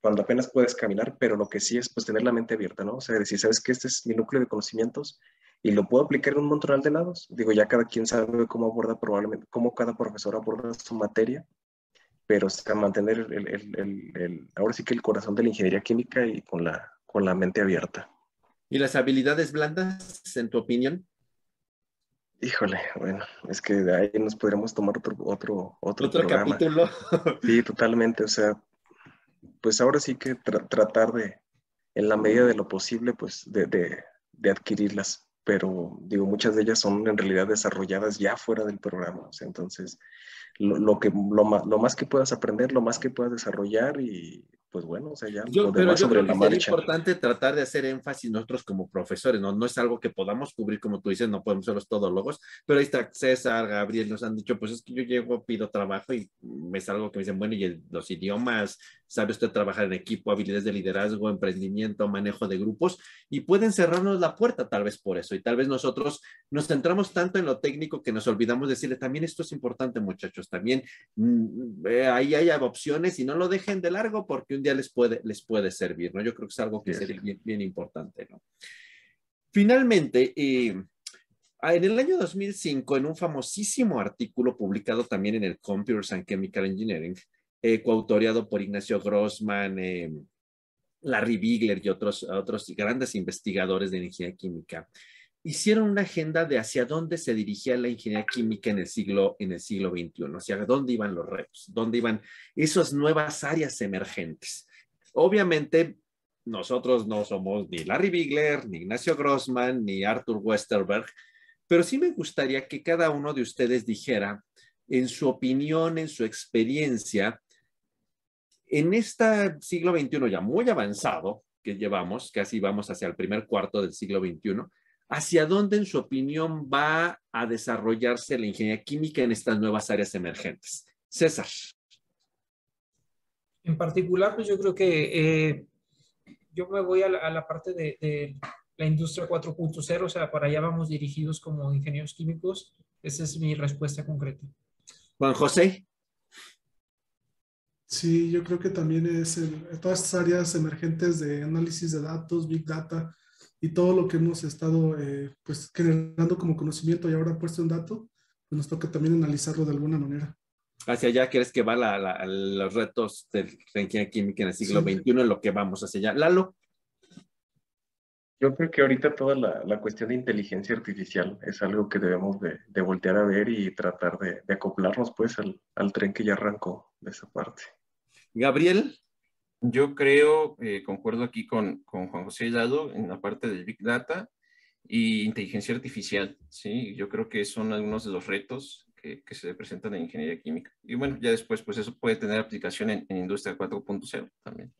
cuando apenas puedes caminar, pero lo que sí es pues tener la mente abierta, ¿no? O sea, decir, ¿sabes que Este es mi núcleo de conocimientos y lo puedo aplicar en un montón de lados. Digo, ya cada quien sabe cómo aborda probablemente, cómo cada profesor aborda su materia, pero o sea, mantener el, el, el, ahora sí que el corazón de la ingeniería química y con la, con la mente abierta. ¿Y las habilidades blandas, en tu opinión? Híjole, bueno, es que de ahí nos podríamos tomar otro, otro, otro, ¿Otro capítulo. Sí, totalmente. O sea, pues ahora sí que tratar de, en la medida de lo posible, pues de, de, de adquirirlas. Pero digo, muchas de ellas son en realidad desarrolladas ya fuera del programa. O sea, entonces, lo, lo que, lo, más, lo más que puedas aprender, lo más que puedas desarrollar y pues bueno, o sea, ya yo, pero yo creo que es importante tratar de hacer énfasis nosotros como profesores, ¿no? No es algo que podamos cubrir, como tú dices, no podemos ser los todólogos, pero ahí está César, Gabriel, nos han dicho, pues es que yo llego, pido trabajo y es algo que me dicen, bueno, y el, los idiomas, sabe usted trabajar en equipo, habilidades de liderazgo, emprendimiento, manejo de grupos, y pueden cerrarnos la puerta tal vez por eso, y tal vez nosotros nos centramos tanto en lo técnico que nos olvidamos decirle, también esto es importante, muchachos, también mm, eh, ahí hay opciones y no lo dejen de largo porque un les puede, les puede servir, ¿no? Yo creo que es algo que sería bien, bien importante, ¿no? Finalmente, eh, en el año 2005, en un famosísimo artículo publicado también en el Computers and Chemical Engineering, eh, coautoriado por Ignacio Grossman, eh, Larry Bigler y otros, otros grandes investigadores de ingeniería química, hicieron una agenda de hacia dónde se dirigía la ingeniería química en el siglo, en el siglo XXI, hacia dónde iban los retos, dónde iban esas nuevas áreas emergentes. Obviamente, nosotros no somos ni Larry Bigler, ni Ignacio Grossman, ni Arthur Westerberg, pero sí me gustaría que cada uno de ustedes dijera, en su opinión, en su experiencia, en este siglo XXI ya muy avanzado que llevamos, casi vamos hacia el primer cuarto del siglo XXI, ¿hacia dónde en su opinión va a desarrollarse la ingeniería química en estas nuevas áreas emergentes? César. En particular, pues yo creo que eh, yo me voy a la, parte de, de, la industria 4.0, o sea, para allá vamos dirigidos como ingenieros químicos. Esa es mi respuesta concreta. Juan José. Sí, yo creo que también es el, todas estas áreas emergentes de análisis de datos, big data y todo lo que hemos estado eh, pues generando como conocimiento y ahora puesto en dato, pues nos toca también analizarlo de alguna manera. Hacia allá crees que va la, los retos de la ingeniería química en el siglo XXI, en lo que vamos hacia allá. Lalo. Yo creo que ahorita toda la, la, cuestión de inteligencia artificial es algo que debemos de, de voltear a ver y tratar de, de acoplarnos pues al, al, tren que ya arrancó de esa parte. Gabriel. Yo creo, eh, concuerdo aquí con, con Juan José Hidalgo en la parte del Big Data y inteligencia artificial, ¿sí? Yo creo que son algunos de los retos que, que se presentan en ingeniería química. Y bueno, ya después, pues eso puede tener aplicación en, en industria 4.0 también.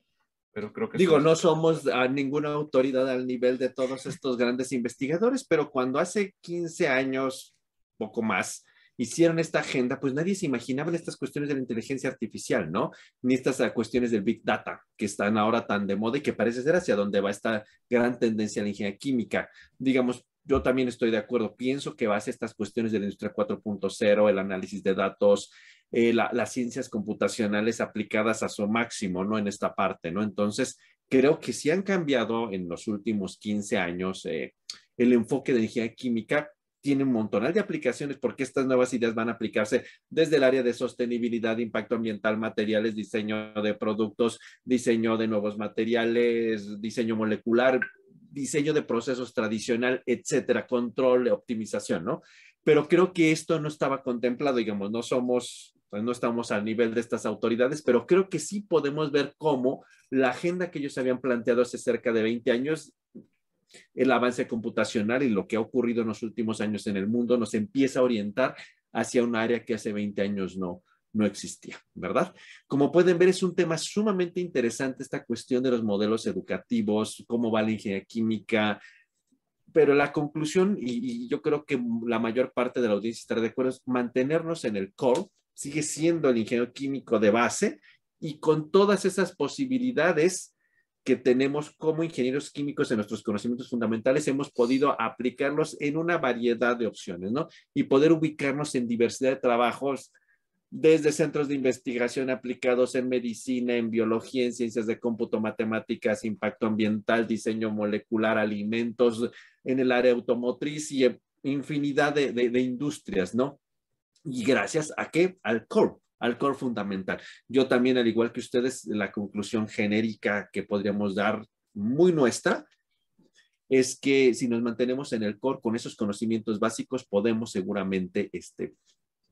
Pero creo que Digo, no somos a ninguna autoridad al nivel de todos estos grandes investigadores, pero cuando hace 15 años, poco más, hicieron esta agenda, pues nadie se imaginaba estas cuestiones de la inteligencia artificial, ¿no? Ni estas ah, cuestiones del Big Data, que están ahora tan de moda y que parece ser hacia donde va esta gran tendencia a la ingeniería química. Digamos, yo también estoy de acuerdo. Pienso que ser estas cuestiones de la industria 4.0, el análisis de datos, eh, la, las ciencias computacionales aplicadas a su máximo, ¿no? En esta parte, ¿no? Entonces, creo que sí han cambiado en los últimos 15 años eh, el enfoque de ingeniería química, tiene un montón de aplicaciones porque estas nuevas ideas van a aplicarse desde el área de sostenibilidad, impacto ambiental, materiales, diseño de productos, diseño de nuevos materiales, diseño molecular, diseño de procesos tradicional, etcétera, control, optimización, ¿no? Pero creo que esto no estaba contemplado, digamos, no somos, no estamos al nivel de estas autoridades, pero creo que sí podemos ver cómo la agenda que ellos habían planteado hace cerca de 20 años el avance computacional y lo que ha ocurrido en los últimos años en el mundo nos empieza a orientar hacia un área que hace 20 años no, no existía, ¿verdad? Como pueden ver, es un tema sumamente interesante esta cuestión de los modelos educativos, cómo va la ingeniería química, pero la conclusión, y, y yo creo que la mayor parte de la audiencia estará de acuerdo, es mantenernos en el core, sigue siendo el ingeniero químico de base y con todas esas posibilidades que tenemos como ingenieros químicos en nuestros conocimientos fundamentales, hemos podido aplicarlos en una variedad de opciones, ¿no? Y poder ubicarnos en diversidad de trabajos, desde centros de investigación aplicados en medicina, en biología, en ciencias de cómputo, matemáticas, impacto ambiental, diseño molecular, alimentos, en el área automotriz y infinidad de, industrias, ¿no? Y gracias a qué? Al core, al core fundamental. Yo también, al igual que ustedes, la conclusión genérica que podríamos dar muy nuestra es que si nos mantenemos en el core con esos conocimientos básicos, podemos seguramente este,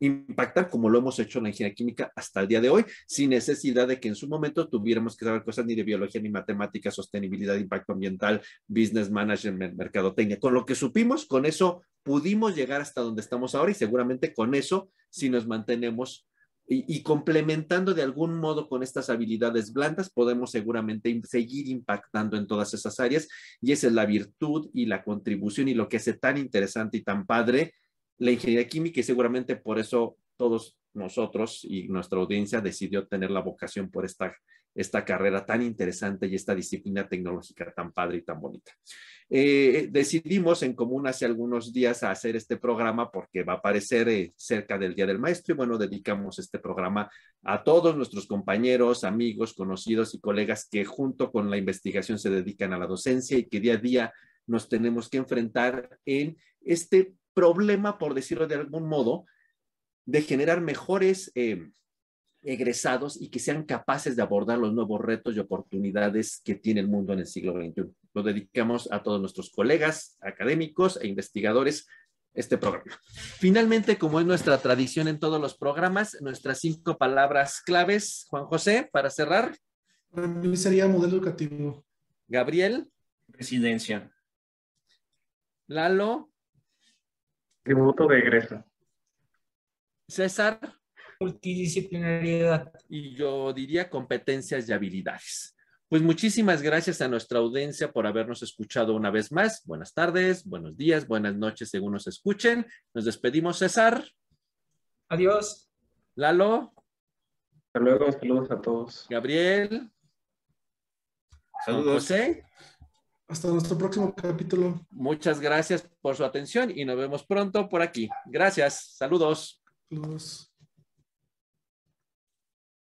impactar como lo hemos hecho en la ingeniería química hasta el día de hoy, sin necesidad de que en su momento tuviéramos que saber cosas ni de biología, ni matemática, sostenibilidad, impacto ambiental, business management, mercadotecnia. Con lo que supimos, con eso pudimos llegar hasta donde estamos ahora y seguramente con eso, si nos mantenemos y, complementando de algún modo con estas habilidades blandas, podemos seguramente seguir impactando en todas esas áreas y esa es la virtud y la contribución y lo que hace tan interesante y tan padre la ingeniería química y seguramente por eso todos nosotros y nuestra audiencia decidió tener la vocación por esta, esta carrera tan interesante y esta disciplina tecnológica tan padre y tan bonita. Eh, decidimos en común hace algunos días hacer este programa porque va a aparecer eh, cerca del Día del Maestro y bueno, dedicamos este programa a todos nuestros compañeros, amigos, conocidos y colegas que junto con la investigación se dedican a la docencia y que día a día nos tenemos que enfrentar en este problema, por decirlo de algún modo, de generar mejores eh, egresados y que sean capaces de abordar los nuevos retos y oportunidades que tiene el mundo en el siglo XXI. Lo dedicamos a todos nuestros colegas académicos e investigadores este programa. Finalmente, como es nuestra tradición en todos los programas, nuestras cinco palabras claves, Juan José, para cerrar. Para mí sería modelo educativo. Gabriel. Residencia. Lalo. Tributo de egreso. César. Multidisciplinariedad. Y yo diría competencias y habilidades. Pues muchísimas gracias a nuestra audiencia por habernos escuchado una vez más. Buenas tardes, buenos días, buenas noches según nos escuchen. Nos despedimos, César. Adiós. Lalo. Hasta luego, saludos a todos. Gabriel. Saludos. José. Hasta nuestro próximo capítulo. Muchas gracias por su atención y nos vemos pronto por aquí. Gracias. Saludos. Saludos.